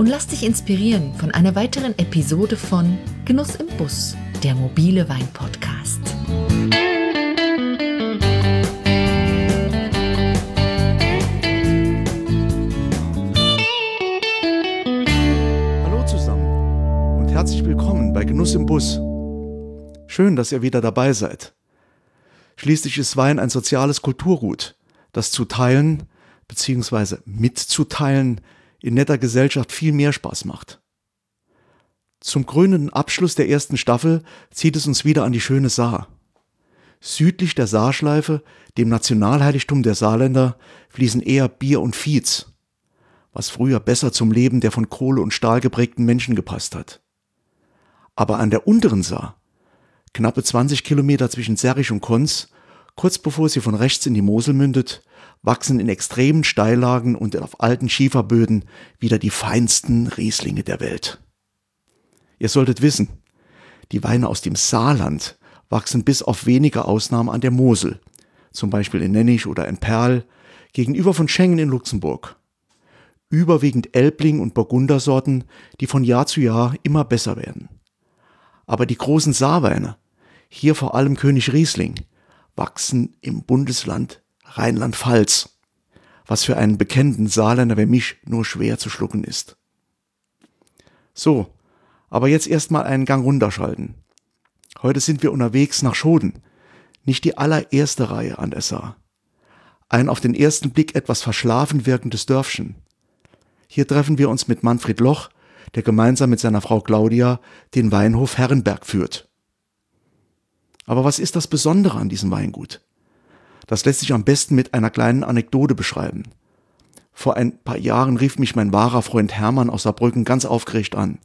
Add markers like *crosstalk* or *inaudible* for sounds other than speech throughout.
und lass dich inspirieren von einer weiteren Episode von Genuss im Bus, der mobile Wein-Podcast. Hallo zusammen und herzlich willkommen bei Genuss im Bus. Schön, dass ihr wieder dabei seid. Schließlich ist Wein ein soziales Kulturgut, das zu teilen bzw. mitzuteilen in netter Gesellschaft viel mehr Spaß macht. Zum krönenden Abschluss der ersten Staffel zieht es uns wieder an die schöne Saar. Südlich der Saarschleife, dem Nationalheiligtum der Saarländer, fließen eher Bier und Viez, was früher besser zum Leben der von Kohle und Stahl geprägten Menschen gepasst hat. Aber an der unteren Saar, knappe 20 Kilometer zwischen Serrich und Konz, kurz bevor sie von rechts in die Mosel mündet, wachsen in extremen Steillagen und auf alten Schieferböden wieder die feinsten Rieslinge der Welt. Ihr solltet wissen, die Weine aus dem Saarland wachsen bis auf wenige Ausnahmen an der Mosel, zum Beispiel in Nennig oder in Perl, gegenüber von Schengen in Luxemburg. Überwiegend Elbling und Burgundersorten, die von Jahr zu Jahr immer besser werden. Aber die großen Saarweine, hier vor allem König Riesling, wachsen im Bundesland Rheinland-Pfalz, was für einen bekennenden Saarländer wie mich nur schwer zu schlucken ist. So, aber jetzt erstmal einen Gang runterschalten. Heute sind wir unterwegs nach Schoden, nicht die allererste Reihe an der Saar. Ein auf den ersten Blick etwas verschlafen wirkendes Dörfchen. Hier treffen wir uns mit Manfred Loch, der gemeinsam mit seiner Frau Claudia den Weinhof Herrenberg führt. Aber was ist das Besondere an diesem Weingut? Das lässt sich am besten mit einer kleinen Anekdote beschreiben. Vor ein paar Jahren rief mich mein wahrer Freund Hermann aus Saarbrücken ganz aufgeregt an.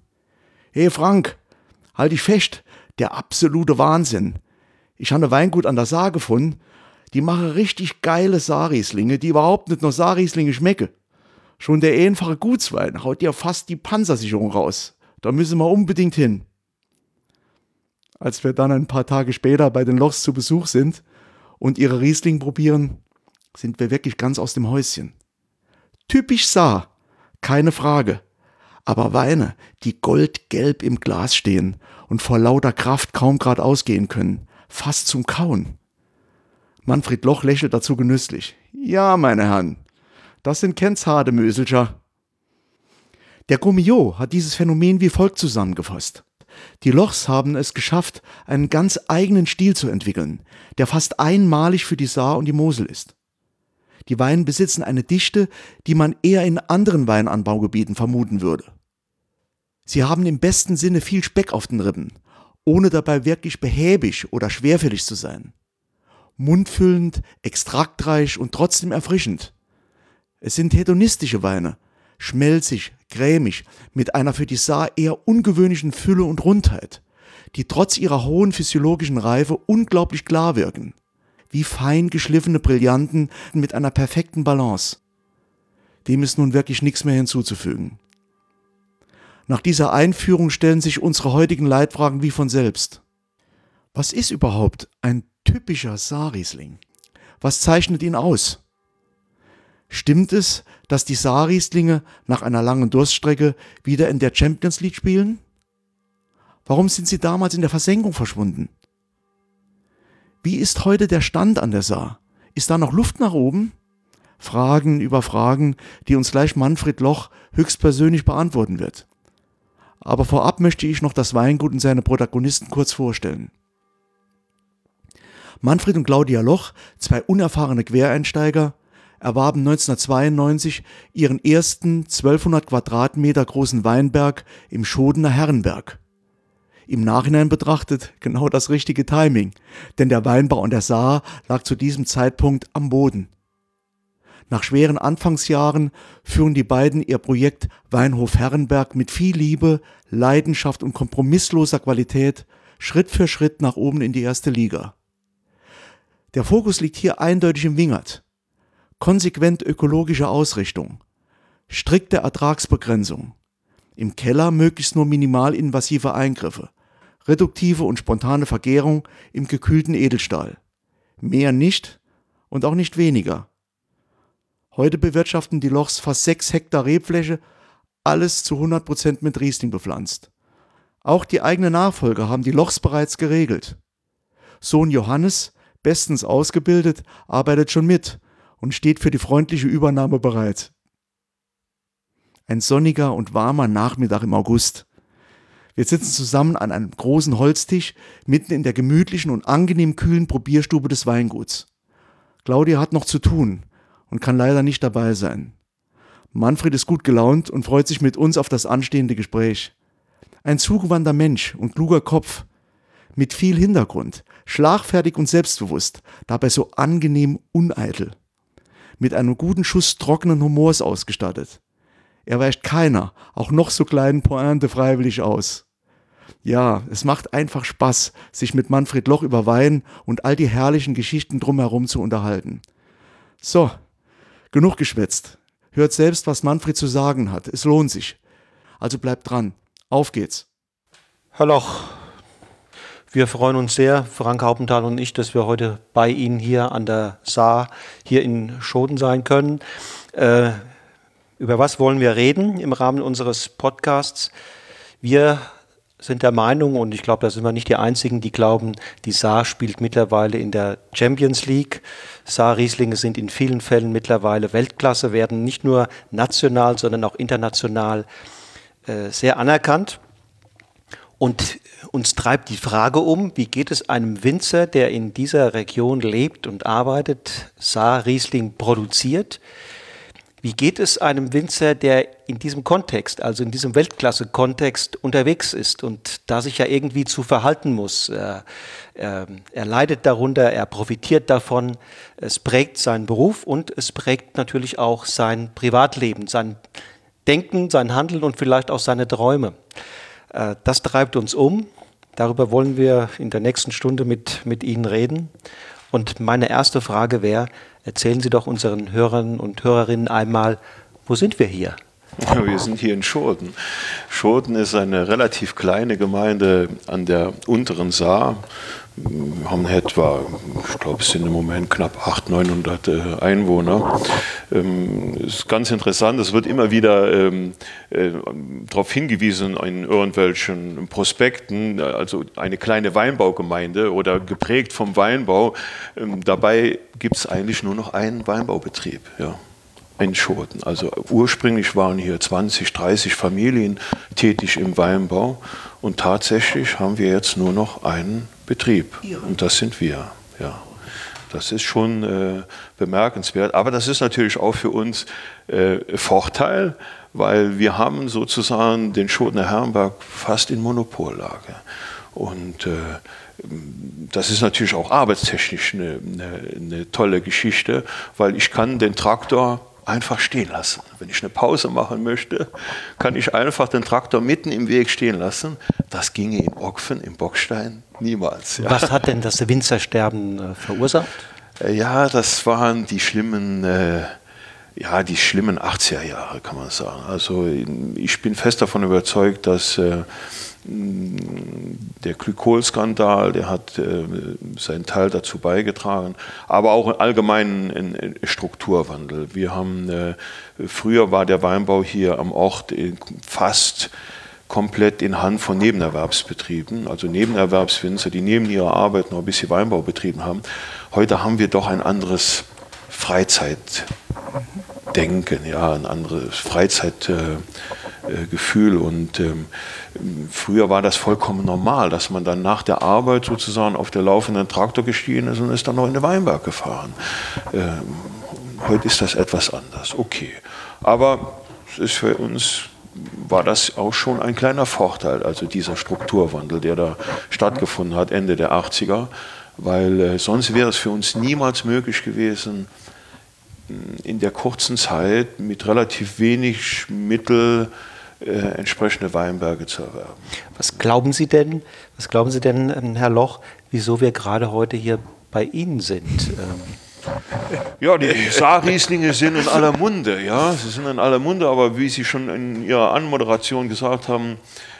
Hey Frank, halt dich fest, der absolute Wahnsinn. Ich habe Weingut an der Saar gefunden, die machen richtig geile Saarrieslinge, die überhaupt nicht nur Saarrieslinge schmecken. Schon der einfache Gutswein haut dir fast die Panzersicherung raus. Da müssen wir unbedingt hin. Als wir dann ein paar Tage später bei den Lochs zu Besuch sind, und ihre Riesling probieren, sind wir wirklich ganz aus dem Häuschen. Typisch Saar, keine Frage. Aber Weine, die goldgelb im Glas stehen und vor lauter Kraft kaum grad ausgehen können, fast zum Kauen. Manfred Loch lächelt dazu genüsslich. Ja, meine Herren, das sind Kenzhade Möselscher. Der Gourmillot hat dieses Phänomen wie folgt zusammengefasst. Die Lochs haben es geschafft, einen ganz eigenen Stil zu entwickeln, der fast einmalig für die Saar und die Mosel ist. Die Weine besitzen eine Dichte, die man eher in anderen Weinanbaugebieten vermuten würde. Sie haben im besten Sinne viel Speck auf den Rippen, ohne dabei wirklich behäbig oder schwerfällig zu sein. Mundfüllend, extraktreich und trotzdem erfrischend. Es sind hedonistische Weine, schmelzig, cremig, mit einer für die Saar eher ungewöhnlichen Fülle und Rundheit, die trotz ihrer hohen physiologischen Reife unglaublich klar wirken, wie fein geschliffene Brillanten mit einer perfekten Balance. Dem ist nun wirklich nichts mehr hinzuzufügen. Nach dieser Einführung stellen sich unsere heutigen Leitfragen wie von selbst. Was ist überhaupt ein typischer Saarriesling? Was zeichnet ihn aus? Stimmt es, dass die Saarrieslinge nach einer langen Durststrecke wieder in der Champions League spielen? Warum sind sie damals in der Versenkung verschwunden? Wie ist heute der Stand an der Saar? Ist da noch Luft nach oben? Fragen über Fragen, die uns gleich Manfred Loch höchstpersönlich beantworten wird. Aber vorab möchte ich noch das Weingut und seine Protagonisten kurz vorstellen. Manfred und Claudia Loch, zwei unerfahrene Quereinsteiger, erwarben 1992 ihren ersten 1200 Quadratmeter großen Weinberg im Schodener Herrenberg. Im Nachhinein betrachtet genau das richtige Timing, denn der Weinbau an der Saar lag zu diesem Zeitpunkt am Boden. Nach schweren Anfangsjahren führen die beiden ihr Projekt Weinhof Herrenberg mit viel Liebe, Leidenschaft und kompromissloser Qualität Schritt für Schritt nach oben in die erste Liga. Der Fokus liegt hier eindeutig im Wingert. Konsequent ökologische Ausrichtung, strikte Ertragsbegrenzung, im Keller möglichst nur minimal invasive Eingriffe, reduktive und spontane Vergärung im gekühlten Edelstahl. Mehr nicht und auch nicht weniger. Heute bewirtschaften die Lochs fast sechs Hektar Rebfläche, alles zu 100 Prozent mit Riesling bepflanzt. Auch die eigenen Nachfolger haben die Lochs bereits geregelt. Sohn Johannes, bestens ausgebildet, arbeitet schon mit und steht für die freundliche Übernahme bereit. Ein sonniger und warmer Nachmittag im August. Wir sitzen zusammen an einem großen Holztisch mitten in der gemütlichen und angenehm kühlen Probierstube des Weinguts. Claudia hat noch zu tun und kann leider nicht dabei sein. Manfred ist gut gelaunt und freut sich mit uns auf das anstehende Gespräch. Ein zugewandter Mensch und kluger Kopf, mit viel Hintergrund, schlagfertig und selbstbewusst, dabei so angenehm uneitel. Mit einem guten Schuss trockenen Humors ausgestattet. Er weicht keiner, auch noch so kleinen Pointe freiwillig aus. Ja, es macht einfach Spaß, sich mit Manfred Loch über Wein und all die herrlichen Geschichten drumherum zu unterhalten. So, Genug geschwätzt. Hört selbst, was Manfred zu sagen hat. Es lohnt sich. Also bleibt dran. Auf geht's. Herr Loch, wir freuen uns sehr, Frank Haupenthal und ich, dass wir heute bei Ihnen hier an der Saar hier in Schoten sein können. Äh, über was wollen wir reden im Rahmen unseres Podcasts? Wir sind der Meinung, und ich glaube, da sind wir nicht die Einzigen, die glauben, die Saar spielt mittlerweile in der Champions League. Saar-Rieslinge sind in vielen Fällen mittlerweile Weltklasse, werden nicht nur national, sondern auch international äh, sehr anerkannt. Und uns treibt die Frage um, wie geht es einem Winzer, der in dieser Region lebt und arbeitet, Saar-Riesling produziert, wie geht es einem Winzer, der in diesem Kontext, also in diesem Weltklasse-Kontext unterwegs ist und da sich ja irgendwie zu verhalten muss? Er, er, er leidet darunter, er profitiert davon, es prägt seinen Beruf und es prägt natürlich auch sein Privatleben, sein Denken, sein Handeln und vielleicht auch seine Träume. Äh, das treibt uns um. Darüber wollen wir in der nächsten Stunde mit, mit Ihnen reden. Und meine erste Frage wäre, Erzählen Sie doch unseren Hörern und Hörerinnen einmal, wo sind wir hier? Wir sind hier in Schurten. Schurten ist eine relativ kleine Gemeinde an der unteren Saar. Wir haben etwa, ich glaube, es sind im Moment knapp 800, 900 äh, Einwohner. Ähm, ist ganz interessant, es wird immer wieder ähm, äh, darauf hingewiesen in irgendwelchen Prospekten, also eine kleine Weinbaugemeinde oder geprägt vom Weinbau. Ähm, dabei gibt es eigentlich nur noch einen Weinbaubetrieb. Ja in Schoten. Also ursprünglich waren hier 20, 30 Familien tätig im Weinbau und tatsächlich haben wir jetzt nur noch einen Betrieb. Und das sind wir. Ja. Das ist schon äh, bemerkenswert. Aber das ist natürlich auch für uns äh, Vorteil, weil wir haben sozusagen den Schotener Herrenberg fast in Monopollage. Und äh, das ist natürlich auch arbeitstechnisch eine, eine, eine tolle Geschichte, weil ich kann den Traktor einfach stehen lassen. Wenn ich eine Pause machen möchte, kann ich einfach den Traktor mitten im Weg stehen lassen. Das ginge in Ockfen, im Bockstein niemals. Ja. Was hat denn das Winzersterben äh, verursacht? Äh, ja, das waren die schlimmen, äh, ja, die schlimmen 80er Jahre, kann man sagen. Also ich bin fest davon überzeugt, dass äh, der Glykolskandal, der hat äh, seinen Teil dazu beigetragen, aber auch allgemein ein, Strukturwandel. Wir haben, äh, früher war der Weinbau hier am Ort fast komplett in Hand von Nebenerwerbsbetrieben, also Nebenerwerbswinzer, die neben ihrer Arbeit noch ein bisschen Weinbau betrieben haben. Heute haben wir doch ein anderes Freizeitdenken, ja, ein anderes Freizeitgefühl äh, und ähm, Früher war das vollkommen normal, dass man dann nach der Arbeit sozusagen auf der laufenden Traktor gestiegen ist und ist dann noch in den Weinberg gefahren. Ähm, heute ist das etwas anders, okay. Aber es ist für uns war das auch schon ein kleiner Vorteil, also dieser Strukturwandel, der da stattgefunden hat Ende der 80er, weil äh, sonst wäre es für uns niemals möglich gewesen, in der kurzen Zeit mit relativ wenig Mittel äh, entsprechende Weinberge zu erwerben. Was glauben Sie denn, was glauben Sie denn, ähm, Herr Loch, wieso wir gerade heute hier bei Ihnen sind? Ähm, ja, die Saarrieslinge sind in aller Munde, ja, sie sind in aller Munde, aber wie Sie schon in Ihrer Anmoderation gesagt haben,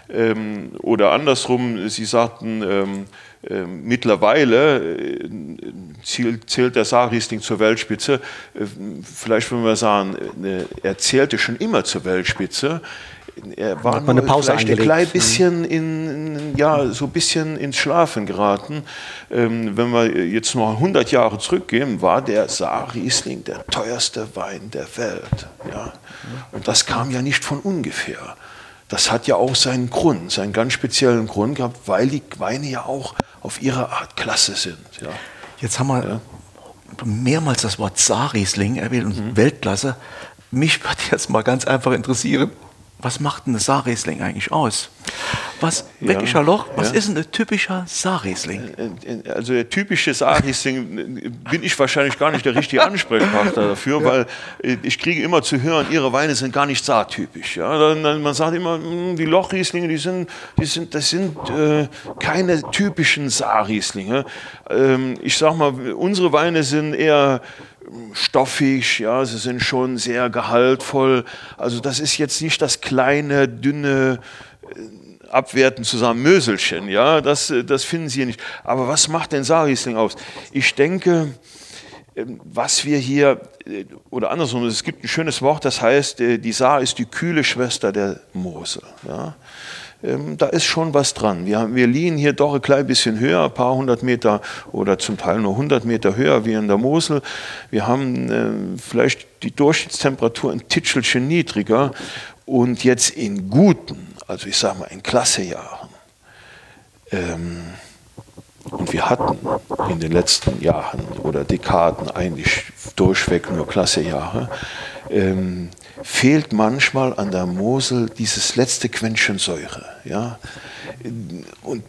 ähm, oder andersrum, Sie sagten, ähm, äh, mittlerweile äh, zählt, zählt der Saarriesling zur Weltspitze. Äh, vielleicht würden wir sagen, äh, er zählte schon immer zur Weltspitze er war nur eine Pause vielleicht ein klein bisschen in, ja, so ein bisschen ins Schlafen geraten. Ähm, wenn wir jetzt noch 100 Jahre zurückgehen, war der Saar-Riesling der teuerste Wein der Welt. Ja? Und das kam ja nicht von ungefähr. Das hat ja auch seinen Grund, seinen ganz speziellen Grund gehabt, weil die Weine ja auch auf ihre Art klasse sind. Ja. Jetzt haben wir ja. mehrmals das Wort Saarriesling erwähnt und mhm. Weltklasse. Mich würde jetzt mal ganz einfach interessieren, was macht ein Saarriesling eigentlich aus? Was, ja, wirklich, Herr Loch, was ja. ist ein typischer Saarriesling? Äh, äh, also der typische Saarriesling äh, bin ich wahrscheinlich gar nicht der richtige Ansprechpartner *laughs* dafür, ja. weil ich kriege immer zu hören, ihre Weine sind gar nicht saartypisch. Ja? Man sagt immer, hm, die Lochrieslinge, die sind, die sind, das sind äh, keine typischen Saarrieslinge. Ähm, ich sag mal, unsere Weine sind eher stoffig, ja, sie sind schon sehr gehaltvoll. Also das ist jetzt nicht das kleine, dünne, äh, abwerten zusammen Möselchen, ja, das, äh, das finden Sie hier nicht. Aber was macht denn Saarriesling aus? Ich denke, ähm, was wir hier, äh, oder andersrum, es gibt ein schönes Wort, das heißt, die Saar ist die kühle Schwester der Mosel. Ja ähm, da ist schon was dran. Wir, wir liegen hier doch ein klein bisschen höher, ein paar hundert Meter oder zum Teil nur 100 Meter höher wie in der Mosel. Wir haben äh, vielleicht die Durchschnittstemperatur ein Titschelchen niedriger und jetzt in guten, also ich sage mal in Klassejahren, ähm, und wir hatten in den letzten Jahren oder Dekaden eigentlich durchweg nur Klassejahre, ähm, fehlt manchmal an der Mosel dieses letzte Quäntchen Säure. Ja? Und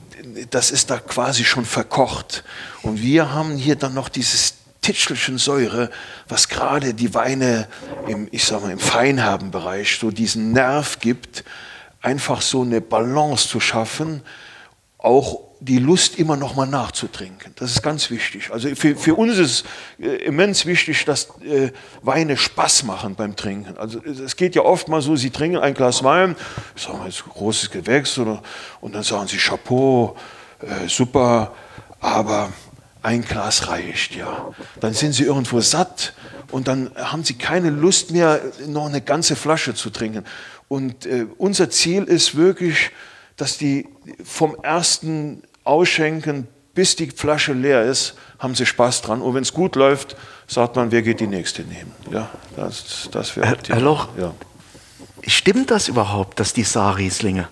das ist da quasi schon verkocht. Und wir haben hier dann noch dieses Titschelchen Säure, was gerade die Weine im, ich sag mal, im Feinherbenbereich so diesen Nerv gibt, einfach so eine Balance zu schaffen, auch die Lust immer noch mal nachzutrinken. Das ist ganz wichtig. Also für, für uns ist äh, immens wichtig, dass äh, Weine Spaß machen beim Trinken. Also es geht ja oft mal so, Sie trinken ein Glas Wein, sagen wir jetzt großes Gewächs oder, und dann sagen Sie Chapeau, äh, super, aber ein Glas reicht, ja. Dann sind Sie irgendwo satt und dann haben Sie keine Lust mehr, noch eine ganze Flasche zu trinken. Und äh, unser Ziel ist wirklich, dass die vom ersten Ausschenken, bis die Flasche leer ist, haben sie Spaß dran. Und wenn es gut läuft, sagt man, wer geht die nächste nehmen. Ja, das, das wäre Herr Loch, ja. stimmt das überhaupt, dass die Saarrieslinge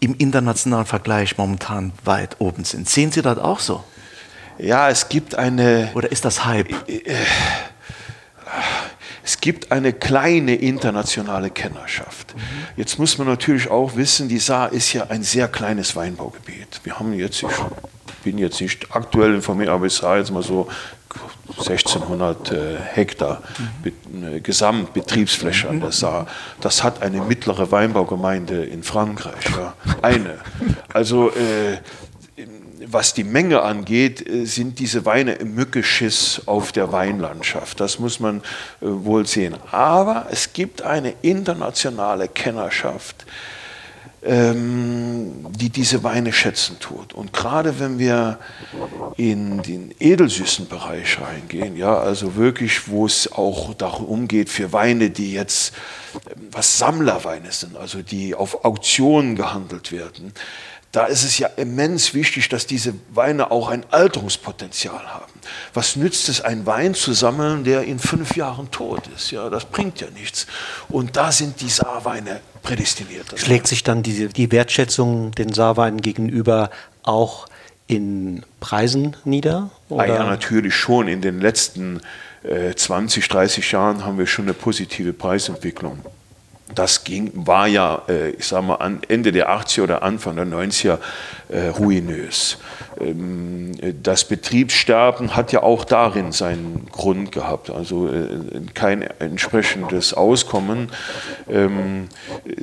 im internationalen Vergleich momentan weit oben sind? Sehen Sie das auch so? Ja, es gibt eine. Oder ist das Hype? Äh, äh, es gibt eine kleine internationale Kennerschaft. Mhm. Jetzt muss man natürlich auch wissen, die Saar ist ja ein sehr kleines Weinbaugebiet. Wir haben jetzt, ich bin jetzt nicht aktuell informiert, aber ich sage jetzt mal so 1600 äh, Hektar mhm. Gesamtbetriebsfläche an der Saar. Das hat eine mittlere Weinbaugemeinde in Frankreich. Ja. Eine. Also äh, was die Menge angeht, äh, sind diese Weine im Mückeschiss auf der Weinlandschaft. Das muss man äh, wohl sehen. Aber es gibt eine internationale Kennerschaft, ähm, die diese Weine schätzen tut. Und gerade wenn wir in den edelsüßen Bereich reingehen, ja, also wirklich, wo es auch darum geht für Weine, die jetzt ähm, was Sammlerweine sind, also die auf Auktionen gehandelt werden, da ist es ja immens wichtig, dass diese Weine auch ein Alterungspotenzial haben. Was nützt es, einen Wein zu sammeln, der in fünf Jahren tot ist? Ja, das bringt ja nichts. Und da sind die Saarweine prädestiniert. Schlägt sich dann die, die Wertschätzung den Saarweinen gegenüber auch in Preisen nieder? Ah, ja, natürlich schon. In den letzten äh, 20, 30 Jahren haben wir schon eine positive Preisentwicklung das ging, war ja, äh, ich sag mal, Ende der 80er oder Anfang der 90er äh, ruinös. Ähm, das Betriebssterben hat ja auch darin seinen Grund gehabt, also äh, kein entsprechendes Auskommen. Ähm,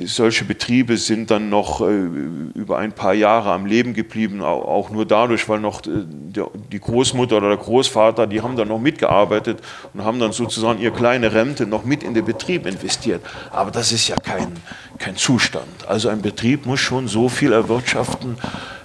solche Betriebe sind dann noch äh, über ein paar Jahre am Leben geblieben, auch nur dadurch, weil noch die Großmutter oder der Großvater, die haben dann noch mitgearbeitet und haben dann sozusagen ihre kleine Rente noch mit in den Betrieb investiert. Aber das ist ja kein, kein Zustand. Also ein Betrieb muss schon so viel erwirtschaften,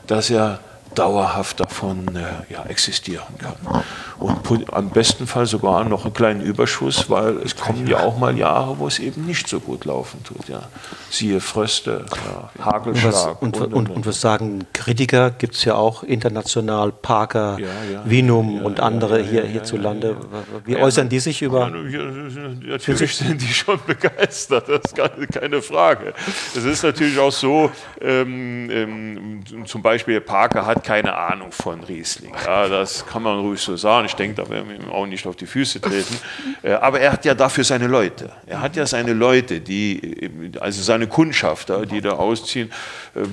dass er dauerhaft davon äh, ja, existieren kann. Und am besten Fall sogar noch einen kleinen Überschuss, weil es kommen ja auch mal Jahre, wo es eben nicht so gut laufen tut. Ja. Siehe Fröste, ja, Hagelschlag. Und was, und, und, und, was sagen Kritiker? Gibt es ja auch international Parker, ja, Vinum und andere hier hierzulande. Wie äußern die sich über. natürlich sind die schon *laughs* begeistert, das ist keine Frage. Es ist natürlich auch so, ähm, ähm, zum Beispiel Parker hat keine Ahnung von Riesling. Ja, das kann man ruhig so sagen. Ich denke, da werden wir ihm auch nicht auf die Füße treten. Äh, aber er hat ja dafür seine Leute. Er hat ja seine Leute, die, also seine Kundschafter, die da ausziehen. Äh,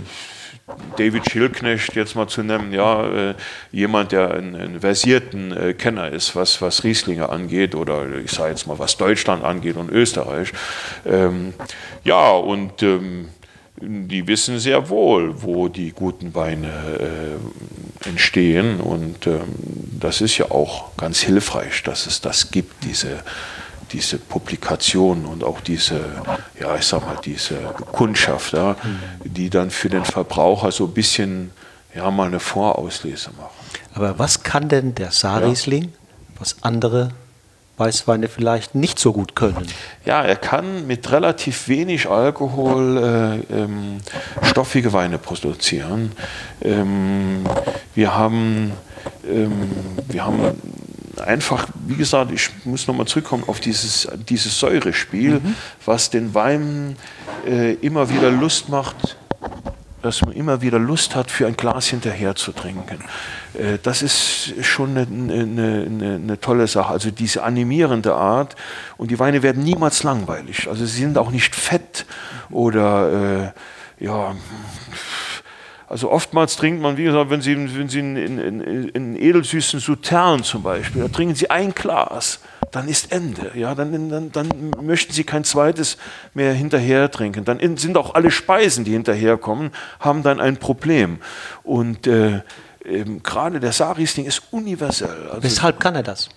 David Schilknecht jetzt mal zu nennen, ja, äh, jemand, der einen versierten äh, Kenner ist, was, was Rieslinge angeht oder ich sage jetzt mal, was Deutschland angeht und Österreich. Ähm, ja, und ähm, die wissen sehr wohl, wo die guten Weine äh, entstehen. Und ähm, das ist ja auch ganz hilfreich, dass es das gibt, diese, diese Publikationen und auch diese, ja, ich sag mal, diese Kundschaft, ja, die dann für den Verbraucher so ein bisschen ja, mal eine Vorauslese machen. Aber was kann denn der Saarriesling, ja. was andere Weißweine vielleicht nicht so gut können. Ja, er kann mit relativ wenig Alkohol äh, ähm, stoffige Weine produzieren. Ähm, wir, haben, ähm, wir haben einfach, wie gesagt, ich muss nochmal zurückkommen auf dieses, dieses Säurespiel, mhm. was den Wein äh, immer wieder Lust macht, dass man immer wieder Lust hat, für ein Glas hinterher zu trinken. Äh, das ist schon eine, eine, eine, eine, tolle Sache. Also diese animierende Art. Und die Weine werden niemals langweilig. Also sie sind auch nicht fett oder äh, ja. Also oftmals trinkt man, wie gesagt, wenn Sie, wenn Sie in, in, in, in edelsüßen Sautern zum Beispiel, da trinken Sie ein Glas dann ist Ende. Ja, dann, dann, dann möchten sie kein zweites mehr hinterher trinken. Dann sind auch alle Speisen, die hinterherkommen, haben dann ein Problem. Und äh, gerade der Saarriesling ist universell. Also, Weshalb kann er das?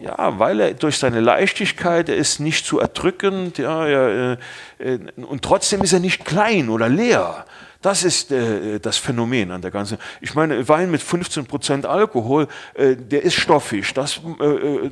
Ja, weil er durch seine Leichtigkeit, er ist nicht zu erdrückend, ja, er, äh, und trotzdem ist er nicht klein oder leer. Das ist äh, das Phänomen an der ganzen. Ich meine, Wein mit 15% Alkohol, äh, der ist stoffig, das, äh, äh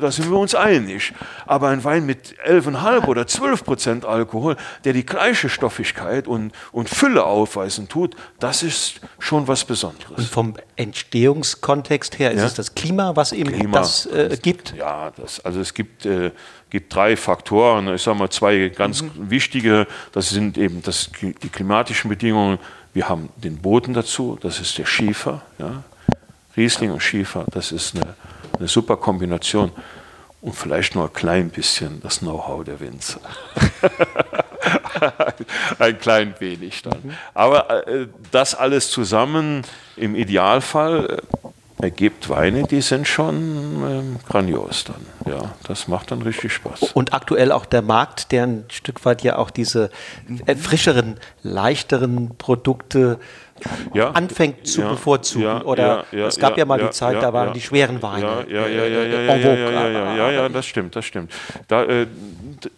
da sind wir uns einig. Aber ein Wein mit 11,5 oder 12% Alkohol, der die gleiche Stoffigkeit und, und Fülle aufweisen tut, das ist schon was Besonderes. Und vom Entstehungskontext her ist ja? es das Klima, was eben Klima, das äh, gibt? Ja, das, also es gibt äh, gibt drei Faktoren. Ich sage mal zwei ganz mhm. wichtige. Das sind eben das, die klimatischen Bedingungen. Wir haben den Boden dazu, das ist der Schiefer. Ja. Riesling und Schiefer, das ist eine, eine super Kombination. Und vielleicht nur ein klein bisschen das Know-how der Winzer. *laughs* ein klein wenig dann. Mhm. Aber äh, das alles zusammen im Idealfall äh, ergibt Weine, die sind schon ähm, grandios dann. Ja, das macht dann richtig Spaß. Und aktuell auch der Markt, der ein Stück weit ja auch diese äh, frischeren, leichteren Produkte ja, anfängt zu ja, bevorzugen. Ja, Oder es gab ja, mal die Zeit, da waren die schweren Weine. Ja, ja, ja, ja, ja, ja, ja, ja, das stimmt, das stimmt. Da, äh,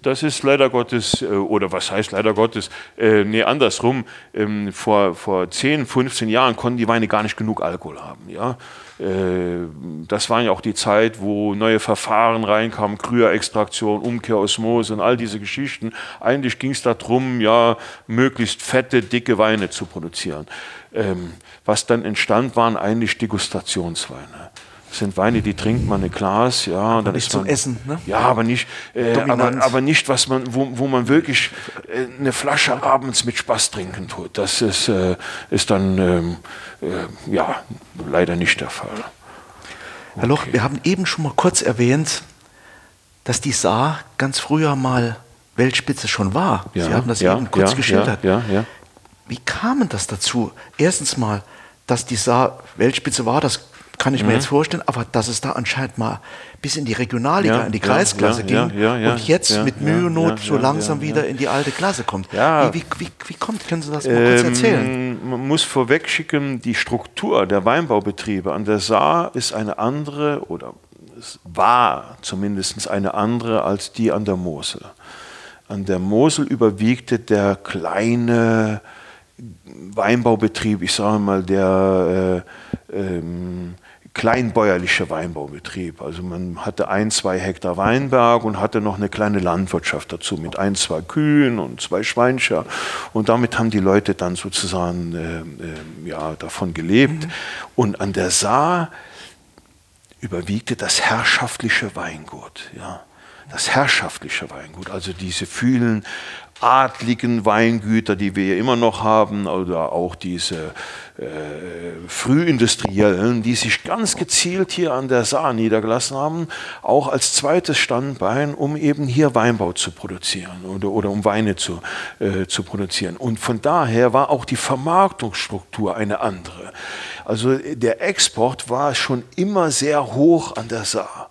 das ist leider Gottes, äh, oder was heißt leider Gottes, äh, nee, andersrum. Ähm, vor, vor 10, 15 Jahren konnten die Weine gar nicht genug Alkohol haben. Ja? Äh, das war ja auch die Zeit, wo neue Verfahren reinkamen, Krüherextraktion, Umkehrosmose und all diese Geschichten. Eigentlich ging es darum, ja, möglichst fette, dicke Weine zu produzieren. Ähm, was dann entstand, waren eigentlich Degustationsweine. Das sind Weine, die trinkt man ein Glas, ja, aber dann nicht ist man, zum Essen, ne? Ja, aber nicht, äh, aber, aber, nicht, was man, wo, wo man wirklich äh, eine Flasche abends mit Spaß trinken tut. Das ist, äh, ist dann ähm, äh, ja leider nicht der Fall. Herr Loch, wir haben eben schon mal kurz erwähnt, dass die Saar ganz früher mal Weltspitze schon war. Ja, Sie haben das ja, eben kurz ja, geschildert. Ja, ja, Wie kam das dazu? Erstens mal dass die Saar Weltspitze war, das kann ich mir jetzt vorstellen, aber dass es da anscheinend mal bis in die Regionalliga, Ja, in die Kreisklasse ja, ging ja, und jetzt mit Mühe und Not so langsam wieder in die alte Klasse kommt. Wie, wie, wie, wie kommt, können Sie das mal kurz erzählen? Ähm, Man muss vorwegschicken, die Struktur der Weinbaubetriebe an der Saar ist eine andere oder es war zumindest eine andere als die an der Mosel. An der Mosel überwiegte der kleine Weinbaubetrieb, ich sage mal der äh, ähm, kleinbäuerliche Weinbaubetrieb. Also man hatte ein, zwei Hektar Weinberg und hatte noch eine kleine Landwirtschaft dazu mit ein, zwei Kühen und zwei Schweinscher. Und damit haben die Leute dann sozusagen äh, äh, ja, davon gelebt. Und an der Saar überwiegte das herrschaftliche Weingut. Ja. Das herrschaftliche Weingut, also diese vielen adligen Weingüter, die wir immer noch haben, oder auch diese äh, frühindustriellen, die sich ganz gezielt hier an der Saar niedergelassen haben, auch als zweites Standbein, um eben hier Weinbau zu produzieren oder, oder um Weine zu, äh, zu produzieren. Und von daher war auch die Vermarktungsstruktur eine andere. Also der Export war schon immer sehr hoch an der Saar.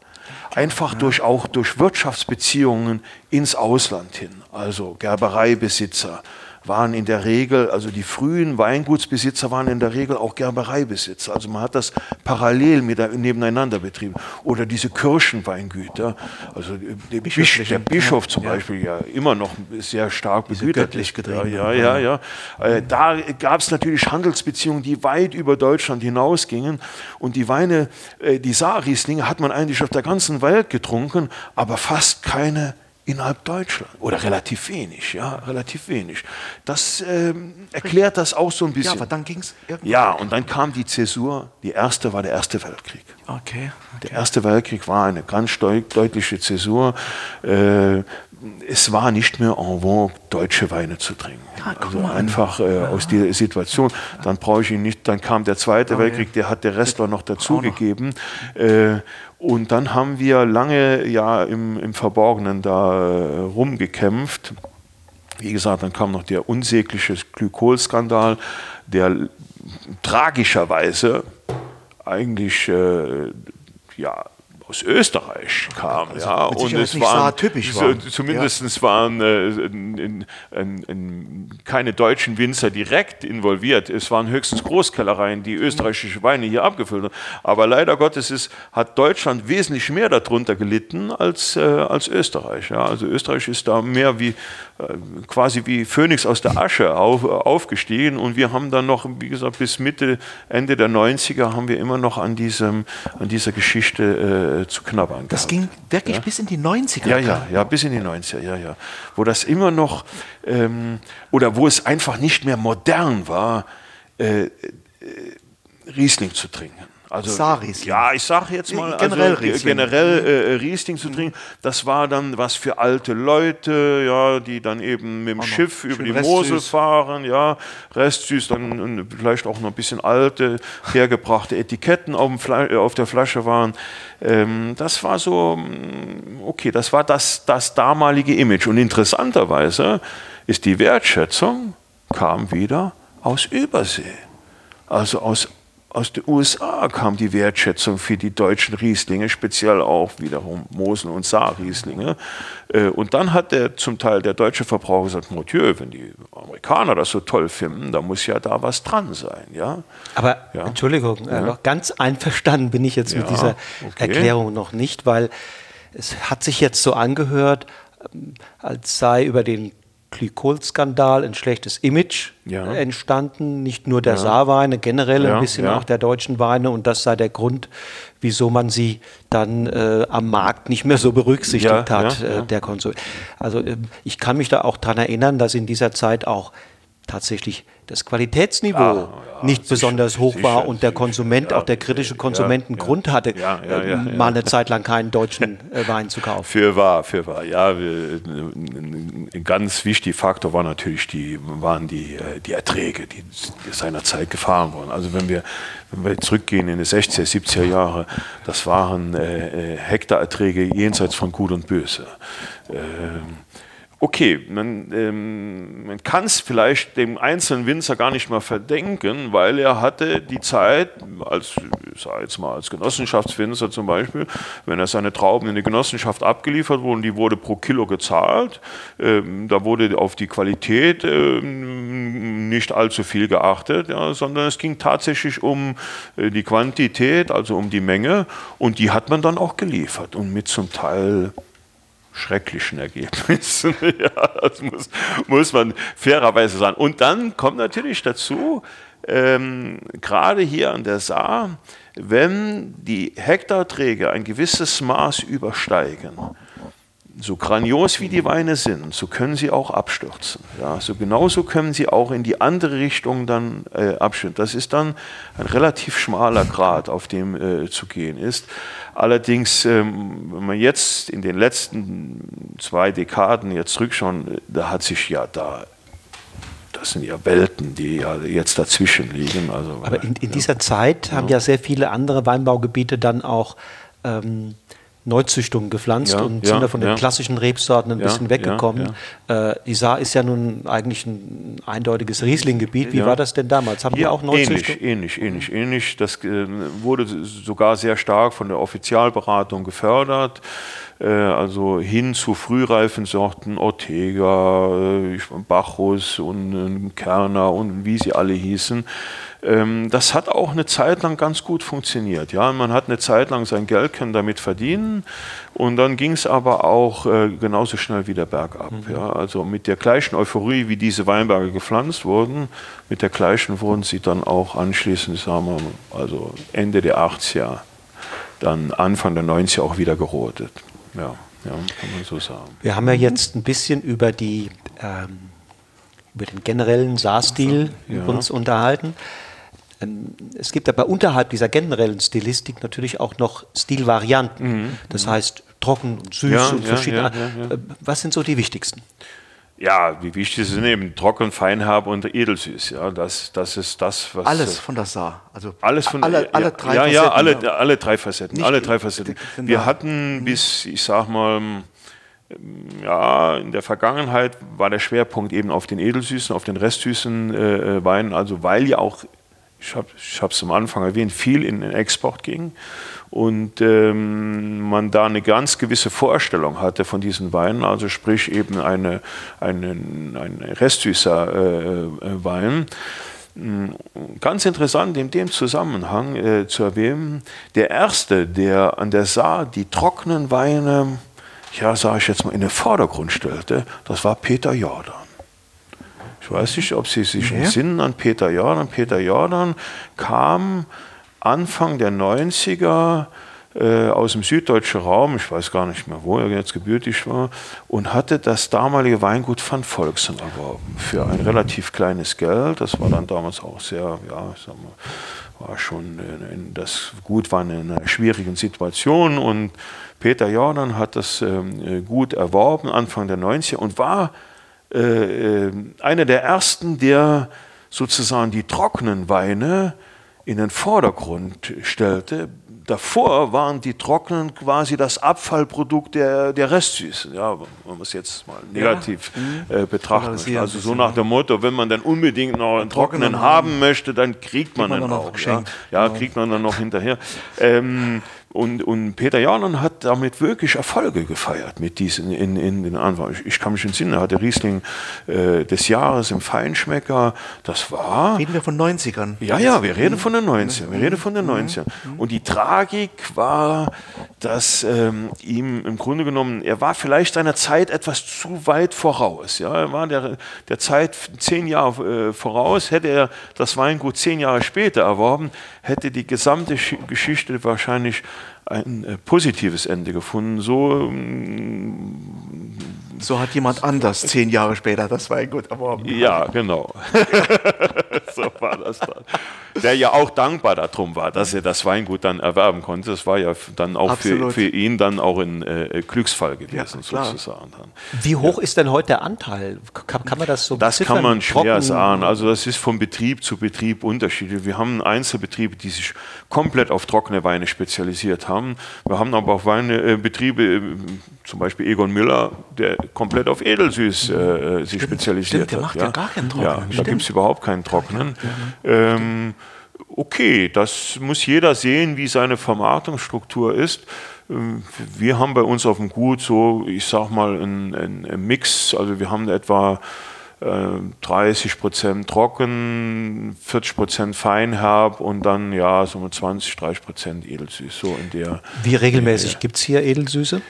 Einfach durch auch durch Wirtschaftsbeziehungen ins Ausland hin. Also Gerbereibesitzer waren in der Regel, also die frühen Weingutsbesitzer waren in der Regel auch Gerbereibesitzer. Also man hat das parallel mit, nebeneinander betrieben. Oder diese Kirchenweingüter, also der, Bisch, der Bischof zum Beispiel ja immer noch sehr stark begütert göttlich ist. getriebenen, Ja, ja, ja. ja. Äh, Da gab es natürlich Handelsbeziehungen, die weit über Deutschland hinausgingen. Und die Weine, äh, die Saarrieslinge hat man eigentlich auf der ganzen Welt getrunken, aber fast keine innerhalb Deutschland. Oder relativ wenig, ja, relativ wenig. Das ähm, erklärt das auch so ein Ja, bisschen. aber dann ging es. Ja, und dann kam die Zäsur. Die erste war der Erste Weltkrieg. Okay. Der Erste Weltkrieg war eine ganz deut deutliche Zäsur. Äh, es war nicht mehr en vogue, deutsche Weine zu trinken. Ah, guck also einfach äh, aus dieser Situation. Dann brauche ich ihn nicht. Dann kam der Zweite Weltkrieg, der hat der Restler noch dazugegeben. Äh, und dann haben wir lange ja im, im Verborgenen da äh, rumgekämpft. Wie gesagt, dann kam noch der unsägliche Glykolskandal, der tragischerweise eigentlich äh, ja, aus Österreich kam. ja, mit Sicherheit nicht saartypisch so- war. Zumindest waren äh, in, in, in, in keine deutschen Winzer direkt involviert. Es waren höchstens Großkellereien, die österreichische Weine hier abgefüllt haben. Aber leider Gottes ist, hat Deutschland wesentlich mehr darunter gelitten als, äh, als Österreich. Ja. Also Österreich ist da mehr wie quasi wie Phönix aus der Asche auf, aufgestiegen und wir haben dann noch, wie gesagt, bis Mitte, Ende der 90er haben wir immer noch an, diesem, an dieser Geschichte äh, zu knabbern. Das gehabt. ging wirklich bis in die 90er. Ja, ja, ja, bis in die 90er, ja, ja. Wo das immer noch, ähm, oder wo es einfach nicht mehr modern war, äh, äh, Riesling zu trinken. Also, Saarriesling. Ja, ich sage jetzt mal, Äh, generell also, Riesling. generell äh, Riesling zu trinken, das war dann was für alte Leute, ja, die dann eben mit dem Schiff über die restsüß. Mosel fahren, ja, restsüß, dann äh, vielleicht auch noch ein bisschen alte, hergebrachte Etiketten auf, äh, auf der Flasche waren. Ähm, das war so, mm, okay, das war das, das damalige Image. Und interessanterweise ist die Wertschätzung kam wieder aus Übersee. Also aus, aus den USA kam die Wertschätzung für die deutschen Rieslinge, speziell auch wiederum Mosel- und Saar-Rieslinge. Äh, Und dann hat der, zum Teil der deutsche Verbraucher gesagt, mon Dieu, wenn die Amerikaner das so toll finden, da muss ja da was dran sein. Ja? Aber Ja. Entschuldigung, äh, noch ganz einverstanden bin ich jetzt mit Ja, dieser okay. Erklärung noch nicht, weil es hat sich jetzt so angehört, ähm, als sei über den Glykol-Skandal ein schlechtes Image Ja. äh, entstanden, nicht nur der Saarweine, generell Ja, ein bisschen ja. auch der deutschen Weine und das sei der Grund, wieso man sie dann äh, am Markt nicht mehr so berücksichtigt Ja, hat, ja, äh, ja. der Konsum. Also ähm, ich kann mich da auch daran erinnern, dass in dieser Zeit auch tatsächlich das Qualitätsniveau Ah, ja, nicht sicher, besonders hoch war sicher, und der. Konsument, Ja, auch der kritische Konsument einen ja. Grund hatte, äh, mal eine Zeit lang keinen deutschen *laughs* äh, Wein zu kaufen. Für wahr, für wahr. Ja, wir, ein ein ganz wichtiger Faktor war natürlich die, waren die, äh, die Erträge, die seinerzeit gefahren wurden. Also wenn wir, wenn wir zurückgehen in die 60er, 70er Jahre, das waren äh, äh, Hektarerträge jenseits von Gut und Böse. Ähm, okay, man, ähm, man kann es vielleicht dem einzelnen Winzer gar nicht mal verdenken, weil er hatte die Zeit, als, sag jetzt mal, als Genossenschaftswinzer zum Beispiel, wenn er seine Trauben in die Genossenschaft abgeliefert wurden, die wurde pro Kilo gezahlt, ähm, da wurde auf die Qualität ähm, nicht allzu viel geachtet, ja, sondern es ging tatsächlich um äh, die Quantität, also um die Menge. Und die hat man dann auch geliefert. Und mit zum Teil schrecklichen Ergebnissen. *laughs* ja, das muss, muss man fairerweise sagen. Und dann kommt natürlich dazu, ähm, gerade hier an der Saar, wenn die Hektarträge ein gewisses Maß übersteigen, so grandios wie die Weine sind, so können sie auch abstürzen. Ja, so genauso können sie auch in die andere Richtung dann äh, abstürzen. Das ist dann ein relativ schmaler Grad, auf dem äh, zu gehen ist. Allerdings, ähm, wenn man jetzt in den letzten zwei Dekaden jetzt zurückschauen, da hat sich ja da das sind ja Welten, die ja jetzt dazwischen liegen. Also, Aber in, in dieser Zeit haben ja sehr viele andere Weinbaugebiete dann auch ähm, Neuzüchtungen gepflanzt Ja, und ja, sind da von den ja. klassischen Rebsorten ein bisschen weggekommen. Äh, die Saar ist ja nun eigentlich ein eindeutiges Riesling-Gebiet. Wie war das denn damals? Haben die auch Neuzüchtungen? ähnlich, ähnlich, ähnlich, ähnlich. Das äh, wurde sogar sehr stark von der Offizialberatung gefördert. Äh, also hin zu frühreifen Sorten, Ortega, äh, Bacchus und äh, Kerner und wie sie alle hießen. Ähm, das hat auch eine Zeit lang ganz gut funktioniert. Ja, man hat eine Zeit lang sein Geld können damit verdienen und dann ging es aber auch äh, genauso schnell wieder bergab. Ja, also mit der gleichen Euphorie, wie diese Weinberge gepflanzt wurden, mit der gleichen wurden sie dann auch anschließend, sagen wir, mal, also Ende der 80er, dann Anfang der 90er auch wieder gerodet. Ja, ja, kann man so sagen. Wir haben ja jetzt ein bisschen über die ähm, über den generellen Saarstil Ja. uns unterhalten. Ähm, Es gibt aber unterhalb dieser generellen Stilistik natürlich auch noch Stilvarianten. Das heißt trocken und süß Mhm. Ja, und ja, verschiedene. ja, ja, ja. Äh, Was sind so die wichtigsten? Ja, wie wichtig sind eben trocken, feinherb und edelsüß. Ja, das, das ist das, was Alles von der Saar. Also Alles von alle, ja, alle drei ja, ja, Facetten, alle, ja. alle drei Facetten, Nicht- alle drei Facetten. Wir hatten bis, ich sag mal, ähm, ja, in der Vergangenheit war der Schwerpunkt eben auf den edelsüßen, auf den restsüßen äh, äh, Weinen, also weil ja auch, ich habe es am Anfang erwähnt, viel in den Export ging und ähm, man da eine ganz gewisse Vorstellung hatte von diesen Weinen, also sprich eben eine, einen, ein restsüßer äh, äh, Wein. Ganz interessant in dem Zusammenhang äh, zu erwähnen, der erste, der an der Saar die trockenen Weine, ja, sage ich jetzt mal, in den Vordergrund stellte, das war Peter Jordan. Ich weiß nicht, ob Sie sich Nee. entsinnen an Peter Jordan. Peter Jordan kam Anfang der 90er äh, aus dem süddeutschen Raum, ich weiß gar nicht mehr, wo er jetzt gebürtig war, und hatte das damalige Weingut Van Volksen erworben für ein relativ kleines Geld. Das war dann damals auch sehr, ja, ich sag mal, war schon, in, in, das Gut war in einer schwierigen Situation und Peter Jordan hat das ähm, äh, Gut erworben Anfang der 90er und war äh, äh, einer der ersten, der sozusagen die trockenen Weine in den Vordergrund stellte. Davor waren die trockenen quasi das Abfallprodukt der, der Restsüßen. Ja, wenn man es jetzt mal negativ äh, betrachten. Polarisieren Also so nach dem Motto, wenn man dann unbedingt noch einen trockenen trockenen haben möchte, dann kriegt man man den dann auch. Ja, geschenkt. ja kriegt man dann noch hinterher. Ähm, und, und Peter Jordan hat damit wirklich Erfolge gefeiert mit diesen in, in den Anfang. Ich, ich kann mich entsinnen, er hatte Riesling äh, des Jahres im Feinschmecker. Das war. Reden wir von 90ern. Ja, ja, wir reden von den 90ern. Wir reden von den 90ern. Und die Tragik war, dass ähm, ihm im Grunde genommen, er war vielleicht seiner Zeit etwas zu weit voraus. Ja, er war der, der Zeit zehn Jahre äh, voraus. Hätte er das Weingut zehn Jahre später erworben, hätte die gesamte Sch- Geschichte wahrscheinlich ein äh, positives Ende gefunden. So So hat jemand anders zehn Jahre später das Weingut erworben. Ja, genau. *laughs* so war das dann. Der ja auch dankbar darum war, dass er das Weingut dann erwerben konnte. Das war ja dann auch für, für, ihn dann auch ein äh, Glücksfall gewesen, ja, sozusagen. Dann. Wie hoch ja. ist denn heute der Anteil? Kann, kann man das so Das kann man schwer trocken? sagen. Also das ist von Betrieb zu Betrieb unterschiedlich. Wir haben Einzelbetriebe, die sich komplett auf trockene Weine spezialisiert haben. Wir haben aber auch Weine, äh, Betriebe, äh, zum Beispiel Egon Müller, der komplett auf Edelsüß äh, sich spezialisiert Stimmt, der hat. macht ja, gar keinen Trockenen. Ja, da gibt es überhaupt keinen Trockenen. Ähm, okay, das muss jeder sehen, wie seine Vermarktungsstruktur ist. Ähm, wir haben bei uns auf dem Gut so, ich sag mal, einen, einen Mix. Also wir haben etwa 30 äh, Prozent trocken, 40 Prozent feinherb und dann ja so 20, 30 Prozent edelsüß. So in der, Wie regelmäßig gibt es hier Edelsüße?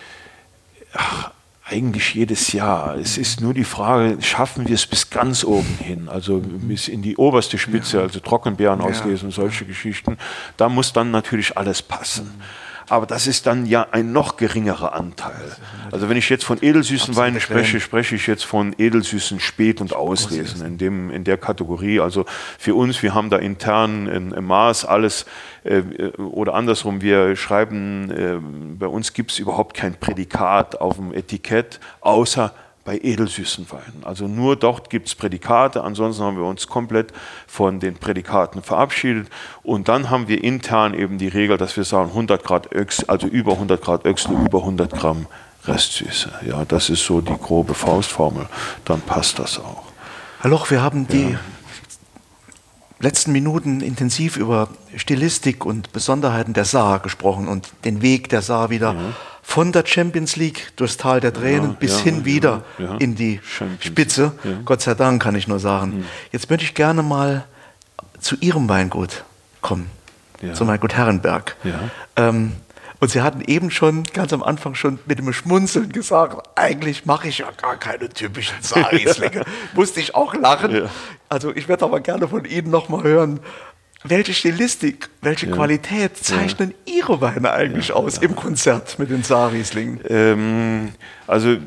Ach, eigentlich jedes Jahr. Es ist nur die Frage, schaffen wir es bis ganz oben hin, also bis in die oberste Spitze, also Trockenbeeren auslesen, solche Geschichten. Da muss dann natürlich alles passen aber das ist dann ja ein noch geringerer Anteil. Also wenn ich jetzt von edelsüßen Weinen spreche, spreche ich jetzt von edelsüßen Spät- und Auslesen in, dem, in der Kategorie. Also für uns, wir haben da intern im Maß alles äh, oder andersrum, wir schreiben, äh, bei uns gibt es überhaupt kein Prädikat auf dem Etikett, außer bei edelsüßen Weinen. Also nur dort gibt es Prädikate, ansonsten haben wir uns komplett von den Prädikaten verabschiedet und dann haben wir intern eben die Regel, dass wir sagen 100 Grad Öchs, also über 100 Grad Öchsel, über 100 Gramm Restsüße. Ja, das ist so die grobe Faustformel, dann passt das auch. Herr Loch, wir haben die ja. Letzten Minuten intensiv über Stilistik und Besonderheiten der Saar gesprochen und den Weg der Saar wieder ja von der Champions League durchs Tal der Tränen ja, bis ja, hin wieder in die Champions. Spitze. Gott sei Dank kann ich nur sagen. Mhm. Jetzt möchte ich gerne mal zu Ihrem Weingut kommen, zu Weingut Herrenberg. Ähm, und Sie hatten eben schon ganz am Anfang schon mit dem Schmunzeln gesagt, eigentlich mache ich ja gar keine typischen Saarrieslinge. *laughs* Musste ich auch lachen. Also ich werde aber gerne von Ihnen nochmal hören, welche Stilistik, welche ja. Qualität zeichnen ja. Ihre Weine eigentlich ja, aus im Konzert mit den Saarrieslingen? Ähm, also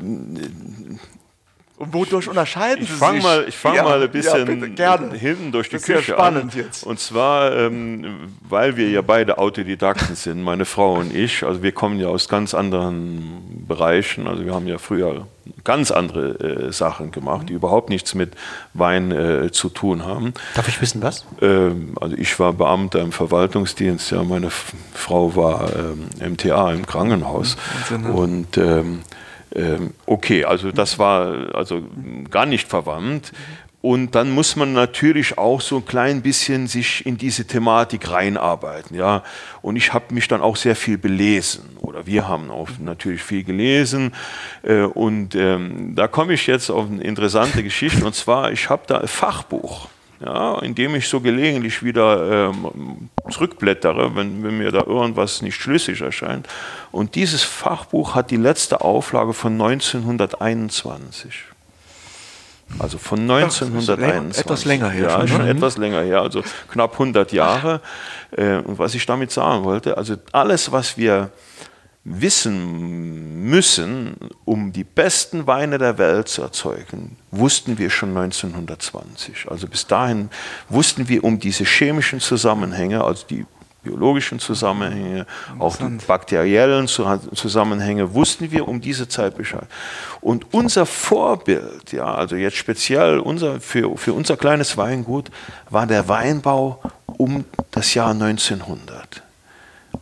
und wodurch unterscheiden ich, ich fang Sie sich? Mal, ich fange ja, mal ein bisschen ja, hinten durch die das Küche spannend an. Jetzt. Und zwar, ähm, weil wir ja beide Autodidakten sind, meine Frau und ich. Also wir kommen ja aus ganz anderen Bereichen. Also wir haben ja früher ganz andere äh, Sachen gemacht, die überhaupt nichts mit Wein äh, zu tun haben. Darf ich wissen, was? Ähm, also ich war Beamter im Verwaltungsdienst. Ja, meine Frau war ähm, MTA im Krankenhaus. Mhm, und ähm, ähm, okay, also das war also gar nicht verwandt. Und dann muss man natürlich auch so ein klein bisschen sich in diese Thematik reinarbeiten, ja. Und ich habe mich dann auch sehr viel belesen oder wir haben auch natürlich viel gelesen. Äh, und ähm, da komme ich jetzt auf eine interessante Geschichte. Und zwar, ich habe da ein Fachbuch ja, indem ich so gelegentlich wieder ähm, zurückblättere, wenn, wenn, mir da irgendwas nicht schlüssig erscheint. Und dieses Fachbuch hat die letzte Auflage von 1921. Also von 1921. Ach, etwas länger her. Ja, schon, ne? etwas länger her, also knapp 100 Jahre. *laughs* Äh, und was ich damit sagen wollte, also alles, was wir wissen müssen, um die besten Weine der Welt zu erzeugen, wussten wir schon 1920. Also bis dahin wussten wir um diese chemischen Zusammenhänge, also die biologischen Zusammenhänge, auch die bakteriellen Zusammenhänge, wussten wir um diese Zeit Bescheid. Und unser Vorbild, ja, also jetzt speziell unser, für, für unser kleines Weingut, war der Weinbau um das Jahr 1900.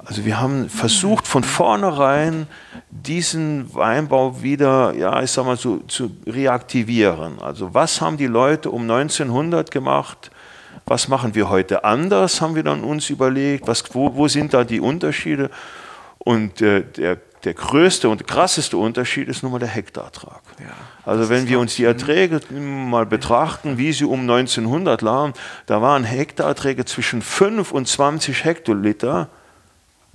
Also wir haben versucht von vornherein diesen Weinbau wieder, ja, ich sag mal so, zu reaktivieren. Also was haben die Leute um 1900 gemacht? Was machen wir heute anders, haben wir dann uns überlegt. Was, wo, wo sind da die Unterschiede? Und äh, der, der größte und krasseste Unterschied ist nun mal der Hektarertrag. Ja, also wenn wir uns die Erträge mal betrachten, wie sie um 1900 lagen, da waren Hektarerträge zwischen 5 und 20 Hektoliter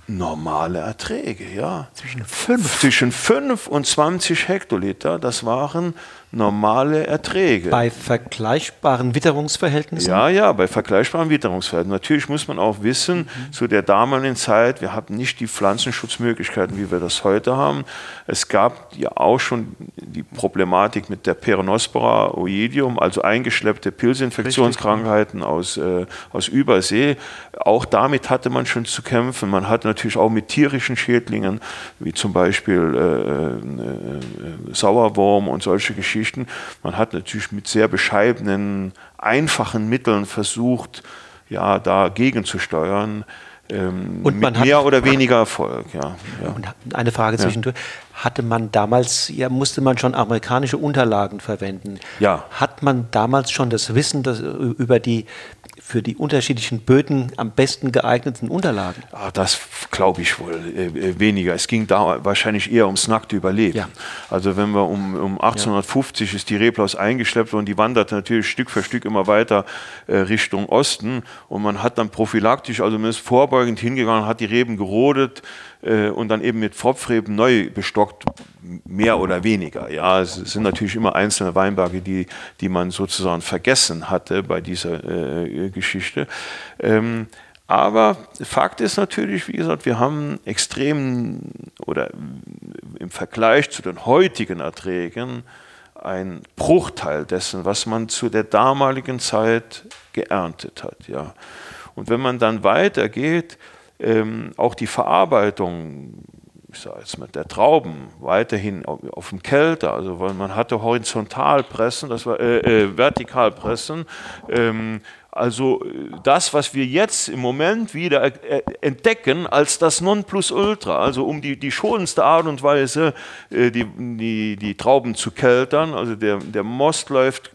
normale Erträge, ja. Zwischen 5? Zwischen 5 und 20 Hektoliter, das waren normale Erträge. Bei vergleichbaren Witterungsverhältnissen? Ja, ja, bei vergleichbaren Witterungsverhältnissen. Natürlich muss man auch wissen, mhm. zu der damaligen Zeit, wir hatten nicht die Pflanzenschutzmöglichkeiten, wie wir das heute haben. Es gab ja auch schon die Problematik mit der Peronospora oidium, also eingeschleppte Pilzinfektionskrankheiten aus, äh, aus Übersee. Auch damit hatte man schon zu kämpfen. Man hat natürlich auch mit tierischen Schädlingen, wie zum Beispiel äh, äh, äh Sauerwurm und solche Geschichten, Geschichten. Man hat natürlich mit sehr bescheidenen, einfachen Mitteln versucht, ja, dagegen zu steuern. Ähm, und man mit mehr oder weniger Erfolg, ja. ja. Und eine Frage zwischendurch. Hatte man damals, ja, musste man schon amerikanische Unterlagen verwenden? Ja. Hat man damals schon das Wissen das, über die für die unterschiedlichen Böden am besten geeigneten Unterlagen? Ach, das glaube ich wohl äh, äh, weniger. Es ging da wahrscheinlich eher ums nackte Überleben. Ja. Also wenn wir um, um 1850 ja. ist die Reblaus eingeschleppt und die wandert natürlich Stück für Stück immer weiter äh, Richtung Osten und man hat dann prophylaktisch, also man ist vorbeugend hingegangen, hat die Reben gerodet, äh, und dann eben mit Pfropfreben neu bestockt, mehr oder weniger. Ja, es sind natürlich immer einzelne Weinberge, die, die man sozusagen vergessen hatte bei dieser äh, Geschichte. Ähm, aber Fakt ist natürlich, wie gesagt, wir haben extrem oder im Vergleich zu den heutigen Erträgen ein Bruchteil dessen, was man zu der damaligen Zeit geerntet hat. Ja. Und wenn man dann weitergeht, ähm, auch die Verarbeitung ich sage jetzt mit der Trauben weiterhin auf, auf, dem Kelter, also weil man hatte Horizontalpressen, das war äh, äh, Vertikalpressen. Ähm, also das, was wir jetzt im Moment wieder äh, entdecken als das Nonplusultra, also um die, die schonendste Art und Weise, äh, die, die, die Trauben zu keltern. Also der, der Most läuft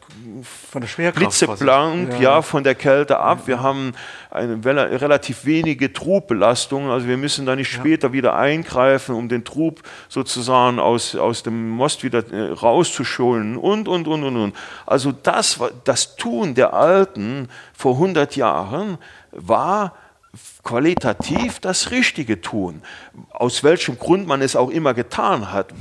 von der Schwerkraft blitzeblank, ja. ja. von der Kälte ab. Wir haben eine relativ wenige Trubbelastungen, also wir müssen da nicht ja. später wieder eingreifen, um den Trub sozusagen aus, aus dem Most wieder äh, rauszuschulen und, und, und, und, und. Also das, das Tun der Alten vor 100 Jahren war qualitativ das Richtige tun. Aus welchem Grund man es auch immer getan hat,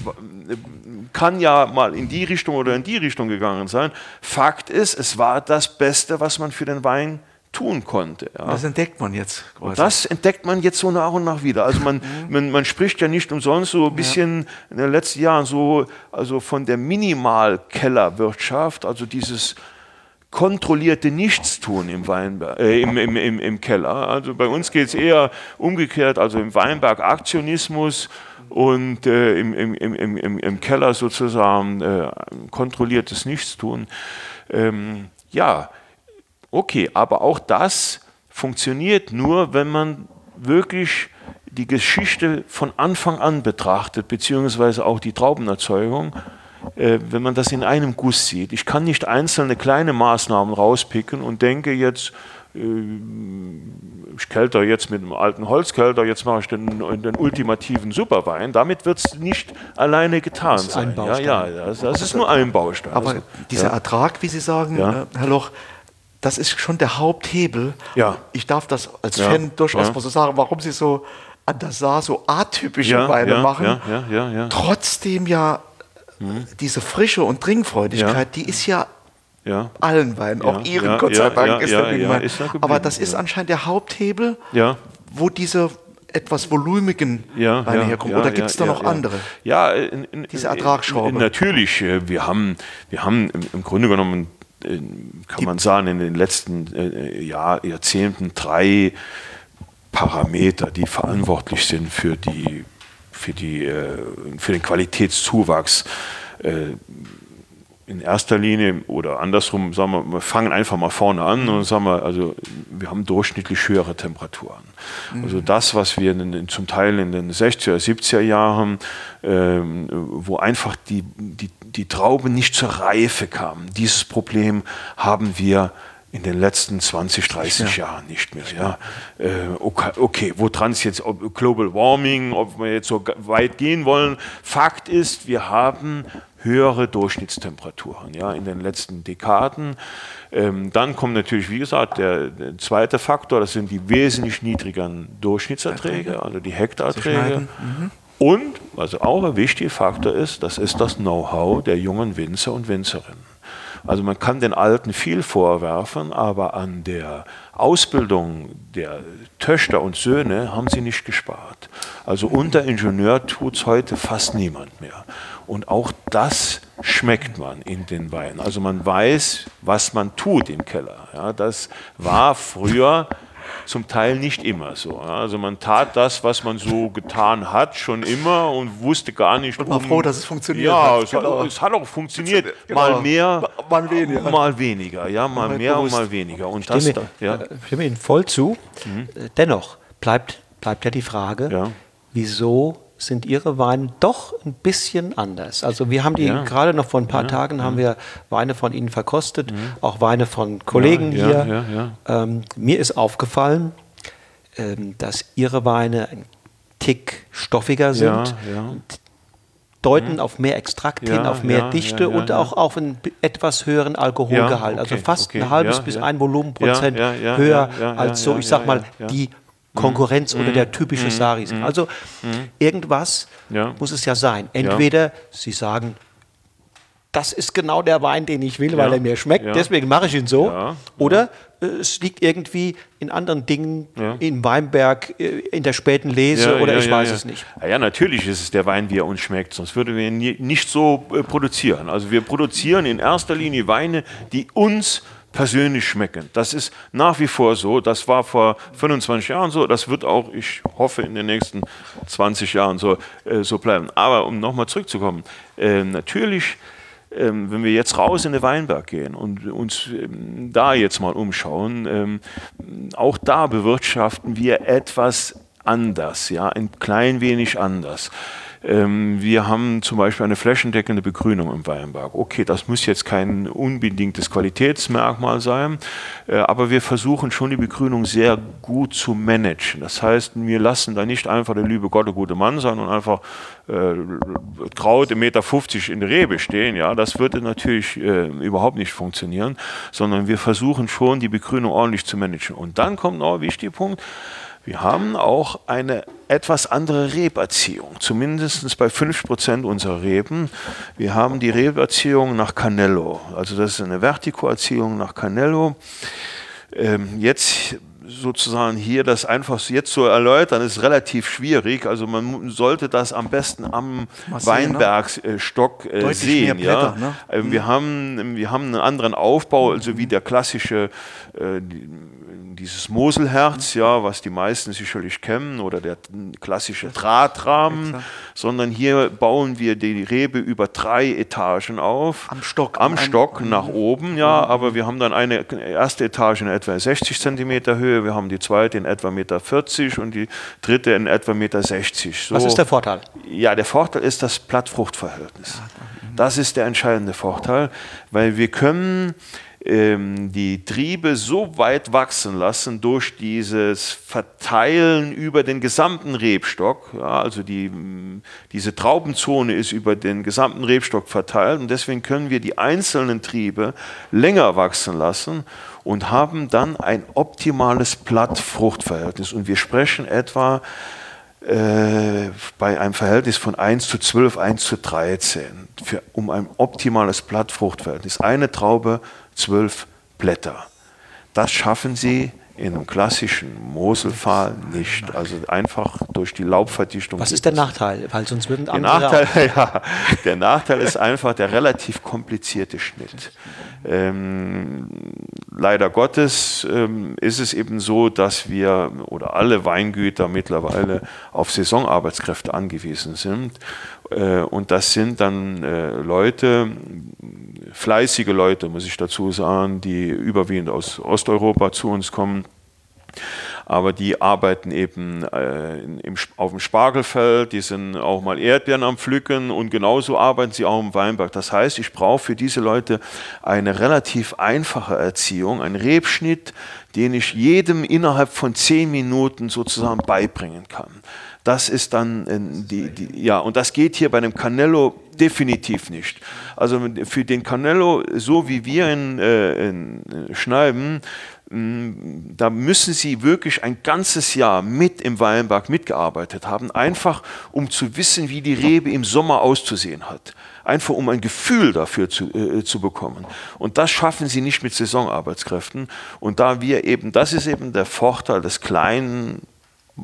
kann ja mal in die Richtung oder in die Richtung gegangen sein. Fakt ist, es war das Beste, was man für den Wein tun konnte. Ja. Das entdeckt man jetzt. Quasi. Das entdeckt man jetzt so nach und nach wieder. Also man, mhm. man, man, spricht ja nicht umsonst so ein bisschen ja. in den letzten Jahren so also von der Minimalkellerwirtschaft, also dieses kontrollierte Nichtstun im, Weinberg, äh, im, im, im, im, Keller. Also bei uns geht es eher umgekehrt, also im Weinberg Aktionismus und äh, im, im, im, im, im Keller sozusagen äh, kontrolliertes Nichtstun. Ähm, ja, okay, aber auch das funktioniert nur, wenn man wirklich die Geschichte von Anfang an betrachtet, beziehungsweise auch die Traubenerzeugung wenn man das in einem Guss sieht. Ich kann nicht einzelne kleine Maßnahmen rauspicken und denke jetzt, äh, ich kälter jetzt mit einem alten Holzkälter, jetzt mache ich den, den ultimativen Superwein. Damit wird es nicht alleine getan das sein. Ja, ja, das, das, ist nur ein Baustein. Aber also, dieser ja. Ertrag, wie Sie sagen, ja. Äh, Herr Loch, das ist schon der Haupthebel. Ja. Ich darf das als Fan durchaus mal so sagen, warum Sie so an der Saar so atypische Weine machen. Ja, ja, ja, Trotzdem ja Mhm. Diese Frische und Trinkfreudigkeit, ja. die ist ja, ja. allen Weinen, auch ihren, ja, Gott sei Dank, ist, der ja, ist Aber das ist anscheinend der Haupthebel, wo diese etwas volumigen ja, Weine ja, herkommen. Ja, Oder gibt es da noch andere? Ja, in, in, diese Ertragsschraube. Natürlich. Äh, wir haben, wir haben im, Grunde genommen, äh, kann man sagen, in den letzten äh, Jahr, Jahrzehnten drei Parameter, die verantwortlich sind für die für, die, äh, für den Qualitätszuwachs äh, in erster Linie oder andersrum, sagen wir, wir fangen einfach mal vorne an und sagen wir, also wir haben durchschnittlich höhere Temperaturen. Mhm. Also das, was wir in, zum Teil in den 60er, 70er Jahren, ähm, wo einfach die, die, die Trauben nicht zur Reife kamen, dieses Problem haben wir in den letzten 20, 30 ja. Jahren nicht mehr. Ja. Äh, okay, okay, woran es jetzt, ob Global Warming, ob wir jetzt so weit gehen wollen. Fakt ist, wir haben höhere Durchschnittstemperaturen ja, in den letzten Dekaden. Ähm, dann kommt natürlich, wie gesagt, der, der, zweite Faktor, das sind die wesentlich niedrigeren Durchschnittserträge, also die Hektarerträge. Mhm. Und was auch ein wichtiger Faktor ist, das ist das Know-how der jungen Winzer und Winzerinnen. Also man kann den Alten viel vorwerfen, aber an der Ausbildung der Töchter und Söhne haben sie nicht gespart. Also unter Ingenieur tut es heute fast niemand mehr. Und auch das schmeckt man in den Weinen. Also man weiß, was man tut im Keller. Ja, das war früher zum Teil nicht immer so. Also man tat das, was man so getan hat, schon immer und wusste gar nicht. Und war um, froh, dass es funktioniert ja, hat. Es, genau. es hat auch funktioniert. Genau. Mal mehr, mal weniger. Mal weniger, ja, mal mehr bewusst. und mal weniger. Und das, stimme, da, ja. stimme Ihnen voll zu. Mhm. Dennoch bleibt, bleibt ja die Frage, ja. wieso sind ihre Weine doch ein bisschen anders. Also wir haben die ja. gerade noch vor ein paar ja, Tagen ja. haben wir Weine von ihnen verkostet, auch Weine von Kollegen hier. Ähm, mir ist aufgefallen, ähm, dass ihre Weine ein Tick stoffiger sind. Deuten mhm. auf mehr Extrakt hin, auf mehr Dichte und auch auf einen etwas höheren Alkoholgehalt. Also okay, also fast okay, ein halbes bis ein Volumenprozent höher als so, ich sag mal, die Konkurrenz mhm. oder der typische mhm. Saris. Mhm. Also mhm. irgendwas ja. muss es ja sein. Entweder ja. Sie sagen, das ist genau der Wein, den ich will, ja. weil er mir schmeckt, deswegen mache ich ihn so. Oder äh, es liegt irgendwie in anderen Dingen, in Weinberg, äh, in der späten Lese oder ich weiß es nicht. Ja, natürlich ist es der Wein, wie er uns schmeckt, sonst würden wir ihn nicht so äh, produzieren. Also wir produzieren in erster Linie Weine, die uns schmecken persönlich schmecken. Das ist nach wie vor so. Das war vor 25 Jahren so. Das wird auch, ich hoffe, in den nächsten 20 Jahren so, äh, so bleiben. Aber um nochmal zurückzukommen, äh, natürlich, äh, wenn wir jetzt raus in den Weinberg gehen und uns ähm, da jetzt mal umschauen, ähm, auch da bewirtschaften wir etwas anders, ja, ein klein wenig anders. Ähm, wir haben zum Beispiel eine flächendeckende Begrünung im Weinberg. Okay, das muss jetzt kein unbedingtes Qualitätsmerkmal sein, äh, aber wir versuchen schon die Begrünung sehr gut zu managen. Das heißt, wir lassen da nicht einfach der liebe Gott der gute Mann sein und einfach äh, Kraut 1,50 Meter in der Rebe stehen. Ja, das würde natürlich äh, überhaupt nicht funktionieren, sondern wir versuchen schon, die Begrünung ordentlich zu managen. Und dann kommt noch ein wichtiger Punkt. Wir haben auch eine etwas andere Reberziehung, zumindest bei 5% unserer Reben. Wir haben die Reberziehung nach Canello, also das ist eine Vertikoerziehung nach Canello. Ähm, jetzt sozusagen hier das einfach jetzt zu erläutern, ist relativ schwierig. Also man sollte das am besten am ne? Weinbergstock äh, sehen. Blätter, ja? Ne? Äh, wir, mhm. haben, wir haben einen anderen Aufbau, also wie der klassische äh, dieses Moselherz, ja, was die meisten sicherlich kennen, oder der klassische Drahtrahmen, sondern hier bauen wir die Rebe über drei Etagen auf. Am Stock. Am Stock nach oben, ja, mhm. aber wir haben dann eine erste Etage in etwa 60 Zentimeter Höhe, wir haben die zweite in etwa 1,40 Meter und die dritte in etwa 1,60 Meter. So. Was ist der Vorteil? Ja, der Vorteil ist das Blattfruchtverhältnis. Das ist der entscheidende Vorteil, weil wir können die Triebe so weit wachsen lassen durch dieses Verteilen über den gesamten Rebstock. Ja, also die, diese Traubenzone ist über den gesamten Rebstock verteilt und deswegen können wir die einzelnen Triebe länger wachsen lassen und haben dann ein optimales Blattfruchtverhältnis. Und wir sprechen etwa äh, bei einem Verhältnis von 1 zu 12, 1 zu 13, für, um ein optimales Blattfruchtverhältnis. Eine Traube zwölf Blätter. Das schaffen sie in einem klassischen Moselpfahl nicht. Also einfach durch die Laubverdichtung. Was ist der Nachteil? Weil sonst würden der Nachteil, *laughs* ja, der Nachteil ist einfach der relativ komplizierte Schnitt. Ähm, leider Gottes ähm, ist es eben so, dass wir oder alle Weingüter mittlerweile auf Saisonarbeitskräfte angewiesen sind. Äh, und das sind dann äh, Leute, fleißige Leute, muss ich dazu sagen, die überwiegend aus Osteuropa zu uns kommen. Aber die arbeiten eben äh, im, auf dem Spargelfeld, die sind auch mal Erdbeeren am Pflücken und genauso arbeiten sie auch im Weinberg. Das heißt, ich brauche für diese Leute eine relativ einfache Erziehung, einen Rebschnitt, den ich jedem innerhalb von zehn Minuten sozusagen beibringen kann. Das ist dann äh, die, die, ja, und das geht hier bei dem Canello definitiv nicht. Also für den Canello, so wie wir ihn, äh, ihn schneiden, mm, da müssen Sie wirklich ein ganzes Jahr mit im Weinberg mitgearbeitet haben, einfach um zu wissen, wie die Rebe im Sommer auszusehen hat. Einfach um ein Gefühl dafür zu, äh, zu bekommen. Und das schaffen Sie nicht mit Saisonarbeitskräften. Und da wir eben, das ist eben der Vorteil des kleinen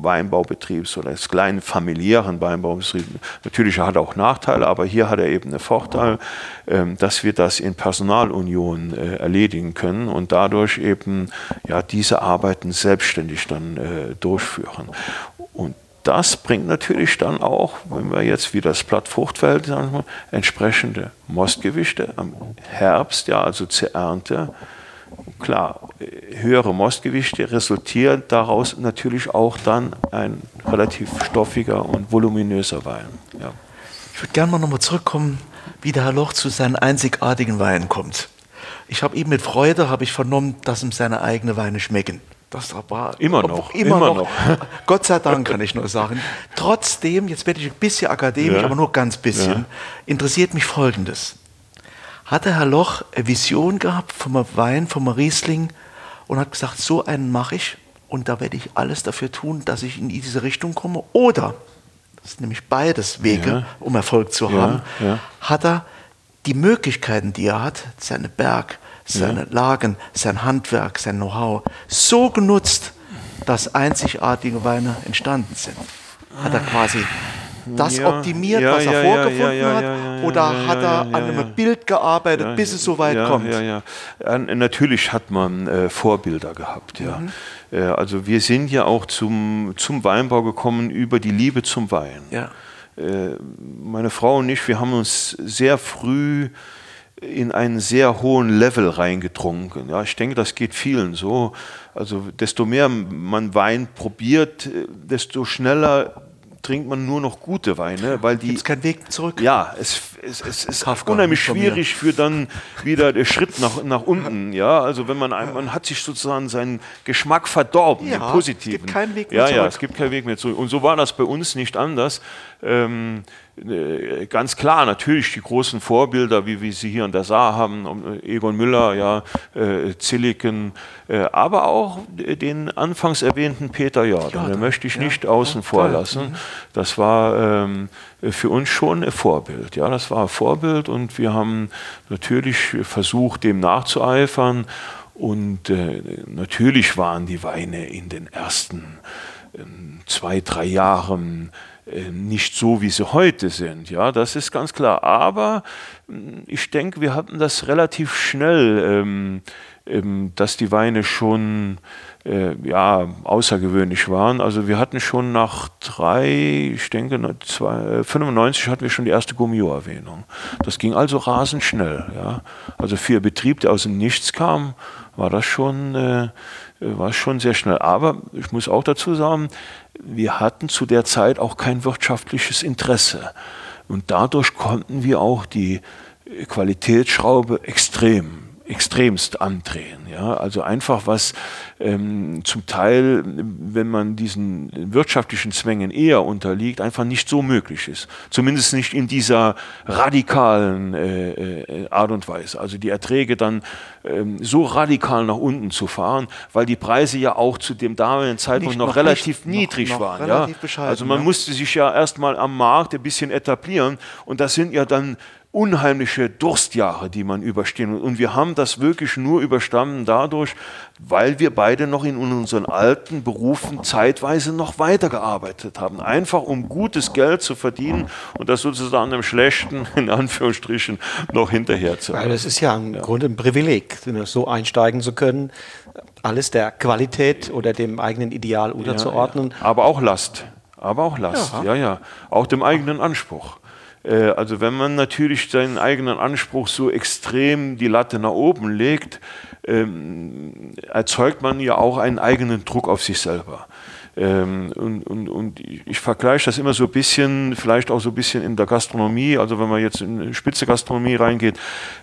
Weinbaubetriebs oder des kleinen familiären Weinbaubetriebs. Natürlich hat er auch Nachteile, aber hier hat er eben einen Vorteil, ähm, dass wir das in Personalunion äh, erledigen können und dadurch eben ja, diese Arbeiten selbstständig dann äh, durchführen. Und das bringt natürlich dann auch, wenn wir jetzt wie das Blattfruchtfeld sagen, entsprechende Mostgewichte am Herbst, ja, also zur Ernte, klar, höhere Mostgewichte resultieren daraus natürlich auch dann ein relativ stoffiger und voluminöser Wein. Ja. Ich würde gerne mal nochmal zurückkommen, wie der Herr Loch zu seinen einzigartigen Weinen kommt. Ich habe eben mit Freude habe ich vernommen, dass ihm seine eigenen Weine schmecken. Das war immer noch. Immer, immer noch. noch. *laughs* Gott sei Dank kann ich nur sagen. Trotzdem, jetzt werde ich ein bisschen akademisch, ja. aber nur ganz bisschen, ja. interessiert mich Folgendes hat der Herr Loch eine Vision gehabt vom Wein, vom Riesling und hat gesagt, so einen mache ich und da werde ich alles dafür tun, dass ich in diese Richtung komme. Oder, das sind nämlich beides Wege, ja. um Erfolg zu haben, ja, ja. hat er die Möglichkeiten, die er hat, seine Berg, seine Lagen, sein Handwerk, sein Know-how, so genutzt, dass einzigartige Weine entstanden sind. Hat er quasi das ja, optimiert, ja, was er ja, vorgefunden hat? Oder hat er an einem Bild gearbeitet, bis es so weit kommt? Natürlich hat man äh, Vorbilder gehabt, ja. Mhm. Äh, also wir sind ja auch zum, zum Weinbau gekommen über die Liebe zum Wein. Äh, meine Frau und ich, wir haben uns sehr früh in einen sehr hohen Level reingetrunken. Ja, ich denke, das geht vielen so. Also desto mehr man Wein probiert, äh, desto schneller trinkt man nur noch gute Weine, weil die. Gibt keinen Weg zurück? Ja, es, es, es ist Kafka, unheimlich schwierig für dann wieder der Schritt nach, nach unten. Ja, also wenn man man hat sich sozusagen seinen Geschmack verdorben, ja, den positiven. Es gibt keinen Weg mehr ja, zurück. Ja, es gibt keinen Weg mehr zurück. Und so war das bei uns nicht anders. Ähm, äh, ganz klar, natürlich die großen Vorbilder, wie wir sie hier in der Saar haben, Egon Müller, ja, äh, Zilliken, äh, aber auch den anfangs erwähnten Peter Jordan, ja, den möchte ich ja, nicht außen ja, vor lassen. Mhm. Das war ähm, für uns schon ein Vorbild. Ja, das war ein Vorbild und wir haben natürlich versucht, dem nachzueifern. Und äh, natürlich waren die Weine in den ersten äh, zwei, drei Jahren äh, nicht so, wie sie heute sind. Ja, das ist ganz klar. Aber hm, ich denke, wir hatten das relativ schnell, ähm, ähm, dass die Weine schon äh, ja, außergewöhnlich waren. Also wir hatten schon nach drei, ich denke, zwei, 95 hatten wir schon die erste Gummio-Erwähnung. Das ging also rasend schnell. Ja. Also für Betrieb, der aus dem Nichts kam, war das schon, äh, war schon sehr schnell. Aber ich muss auch dazu sagen, wir hatten zu der Zeit auch kein wirtschaftliches Interesse. Und dadurch konnten wir auch die Qualitätsschraube extrem extremst andrehen. Ja? Also einfach was ähm, zum Teil, wenn man diesen wirtschaftlichen Zwängen eher unterliegt, einfach nicht so möglich ist. Zumindest nicht in dieser radikalen äh, äh, Art und Weise. Also die Erträge dann ähm, so radikal nach unten zu fahren, weil die Preise ja auch zu dem damaligen Zeitpunkt noch, noch, relativ nicht, niedrig noch, noch waren. Relativ ja? Also man ja. musste sich ja erstmal am Markt ein bisschen etablieren und das sind ja dann unheimliche Durstjahre, die man überstehen. Und wir haben das wirklich nur überstanden dadurch, weil wir beide noch in unseren alten Berufen zeitweise noch weitergearbeitet haben. Einfach um gutes Geld zu verdienen und das sozusagen im Schlechten, *laughs* in Anführungsstrichen, noch hinterher zu Weil es ist ja im ja. Grunde ein Privileg, so einsteigen zu können, alles der Qualität oder dem eigenen Ideal unterzuordnen. Ja, ja. Aber auch Last. Aber auch Last, ja, ja. Auch dem eigenen Anspruch. Äh, also wenn man natürlich seinen eigenen Anspruch so extrem die Latte nach oben legt, ähm, erzeugt man ja auch einen eigenen Druck auf sich selber. Ähm, und, und, und ich vergleiche das immer so ein bisschen, vielleicht auch so ein bisschen in der Gastronomie, also wenn man jetzt in Spitze Gastronomie reingeht,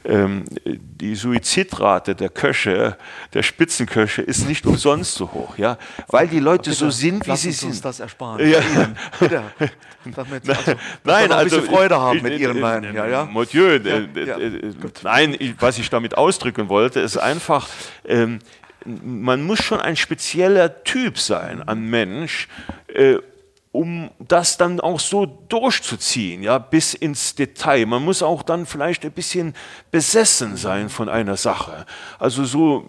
ähm, die Suizidrate der Köche, der Spitzenköche ist nicht umsonst so hoch, ja, weil die Leute bitte, so sind, wie sie sind. Uns das ersparen. Ja. Bitte. *laughs* Damit, also, nein, also Freude haben mit ihren Weinen. Ja, ja. Mon Dieu, ja, ja. Äh, nein, was ich damit ausdrücken wollte, ist einfach, ähm, man muss schon ein spezieller Typ sein an Mensch, äh, um das dann auch so durchzuziehen, ja, bis ins Detail. Man muss auch dann vielleicht ein bisschen besessen sein von einer Sache. Also so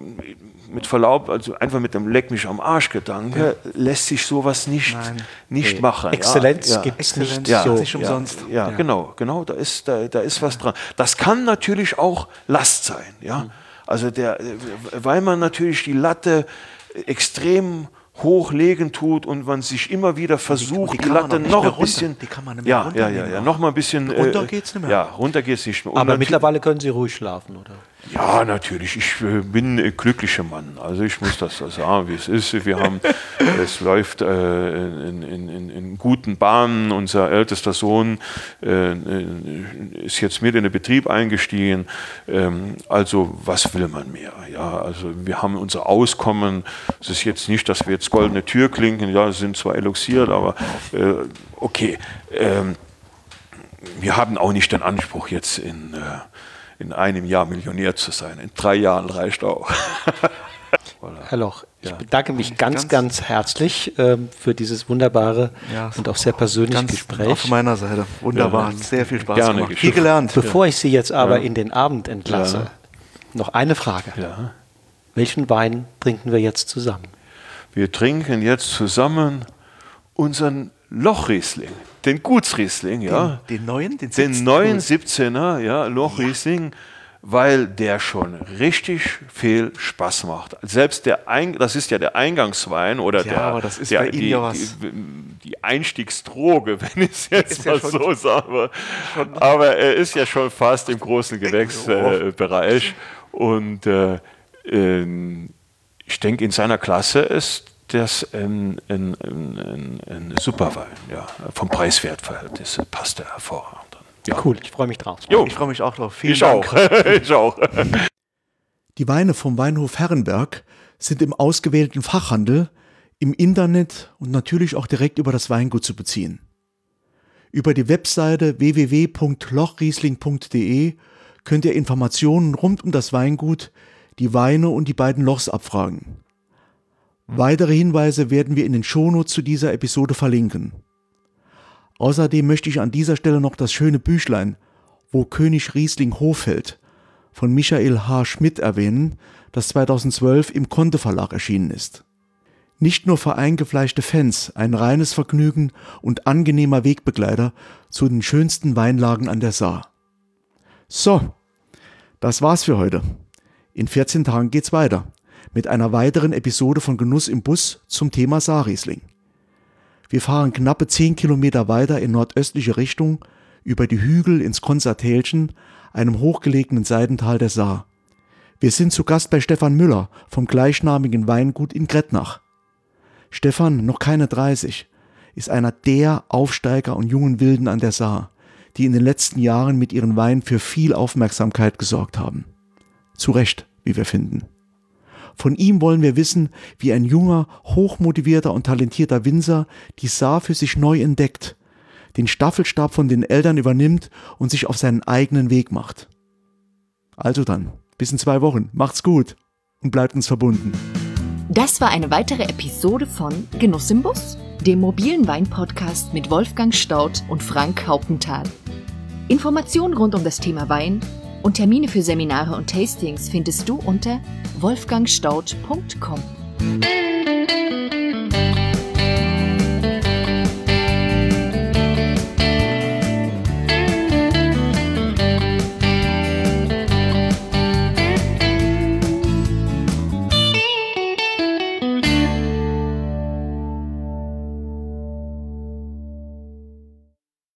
mit Verlaub, also einfach mit dem Leck mich am Arsch Gedanke, ja. lässt sich sowas nicht, nicht nee. machen. Exzellenz ja, gibt es nicht ja, so. Nicht umsonst. Ja, ja, genau, genau, da ist, da, da ist was dran. Das kann natürlich auch Last sein, ja. Mhm. Also der, weil man natürlich die Latte extrem hochlegen tut und man sich immer wieder versucht, die, die, die Latte noch, ein bisschen. Die kann man nicht mehr ja, ja, ja, ja, noch mal ein bisschen. Runter äh, geht's nicht mehr. Ja, runter geht's nicht mehr. Und Aber mittlerweile können Sie ruhig schlafen, oder? Ja, natürlich. Ich äh, bin ein glücklicher Mann. Also ich muss das sagen, wie es ist. Wir haben, *laughs* es läuft äh, in, in, in, guten Bahnen. Unser ältester Sohn äh, ist jetzt mit in den Betrieb eingestiegen. Ähm, also was will man mehr? Ja, also wir haben unser Auskommen. Es ist jetzt nicht, dass wir jetzt goldene Tür klinken. Ja, sind zwar eloxiert, aber äh, okay. Ähm, wir haben auch nicht den Anspruch jetzt in äh, in einem Jahr Millionär zu sein. In drei Jahren reicht auch. *laughs* Herr Loch, ich ja. bedanke mich ganz, ganz, ganz herzlich ähm, für dieses wunderbare ja, und auch sehr persönliche ganz Gespräch. Auf meiner Seite. Wunderbar. Ja. Sehr viel Spaß Gerne gemacht. Viel gelernt. Bevor ich Sie jetzt aber in den Abend entlasse, noch eine Frage. Welchen Wein trinken wir jetzt zusammen? Wir trinken jetzt zusammen unseren Lochriesling den Gutsriesling, ja. Den, den neuen, den, den neuen 17er, ja, Lochriesling, ja. weil der schon richtig viel Spaß macht. Selbst der, Ein das ist ja der Eingangswein oder ja, der, aber das ist der, bei die, ja die, die, Einstiegsdroge, *laughs* wenn ich es jetzt mal ja so sage. Aber er ist ja schon fast im großen *laughs* Gewächsbereich. Äh, und äh, äh, ich denke, in seiner Klasse ist das ein, ein, ein, ein super Wein. Ja. Vom Preis-Wert-Verhältnis passt er hervorragend. Ja. Cool, ich freue mich drauf. Jo. Ich freue mich auch drauf. Vielen ich Dank. Auch. *laughs* ich auch. Die Weine vom Weinhof Herrenberg sind im ausgewählten Fachhandel, im Internet und natürlich auch direkt über das Weingut zu beziehen. Über die Webseite www.lochriesling.de könnt ihr Informationen rund um das Weingut, die Weine und die beiden Lochs abfragen. Weitere Hinweise werden wir in den Shownotes zu dieser Episode verlinken. Außerdem möchte ich an dieser Stelle noch das schöne Büchlein Wo König Riesling Hofeld von Michael H. Schmidt erwähnen, das 2012 im Konte Verlag erschienen ist. Nicht nur für eingefleischte Fans ein reines Vergnügen und angenehmer Wegbegleiter zu den schönsten Weinlagen an der Saar. So, das war's für heute. In 14 Tagen geht's weiter mit einer weiteren Episode von Genuss im Bus zum Thema Saarriesling. Wir fahren knappe 10 Kilometer weiter in nordöstliche Richtung über die Hügel ins Konzertälchen, einem hochgelegenen Seidental der Saar. Wir sind zu Gast bei Stefan Müller vom gleichnamigen Weingut in Gretnach. Stefan, noch keine 30, ist einer der Aufsteiger und jungen Wilden an der Saar, die in den letzten Jahren mit ihren Weinen für viel Aufmerksamkeit gesorgt haben. Zu Recht, wie wir finden. Von ihm wollen wir wissen, wie ein junger, hochmotivierter und talentierter Winzer die Saar für sich neu entdeckt, den Staffelstab von den Eltern übernimmt und sich auf seinen eigenen Weg macht. Also dann, bis in zwei Wochen. Macht's gut und bleibt uns verbunden. Das war eine weitere Episode von Genuss im Bus, dem mobilen Wein-Podcast mit Wolfgang Staudt und Frank Hauptenthal. Informationen rund um das Thema Wein und Termine für Seminare und Tastings findest du unter wolfgangstaud.com.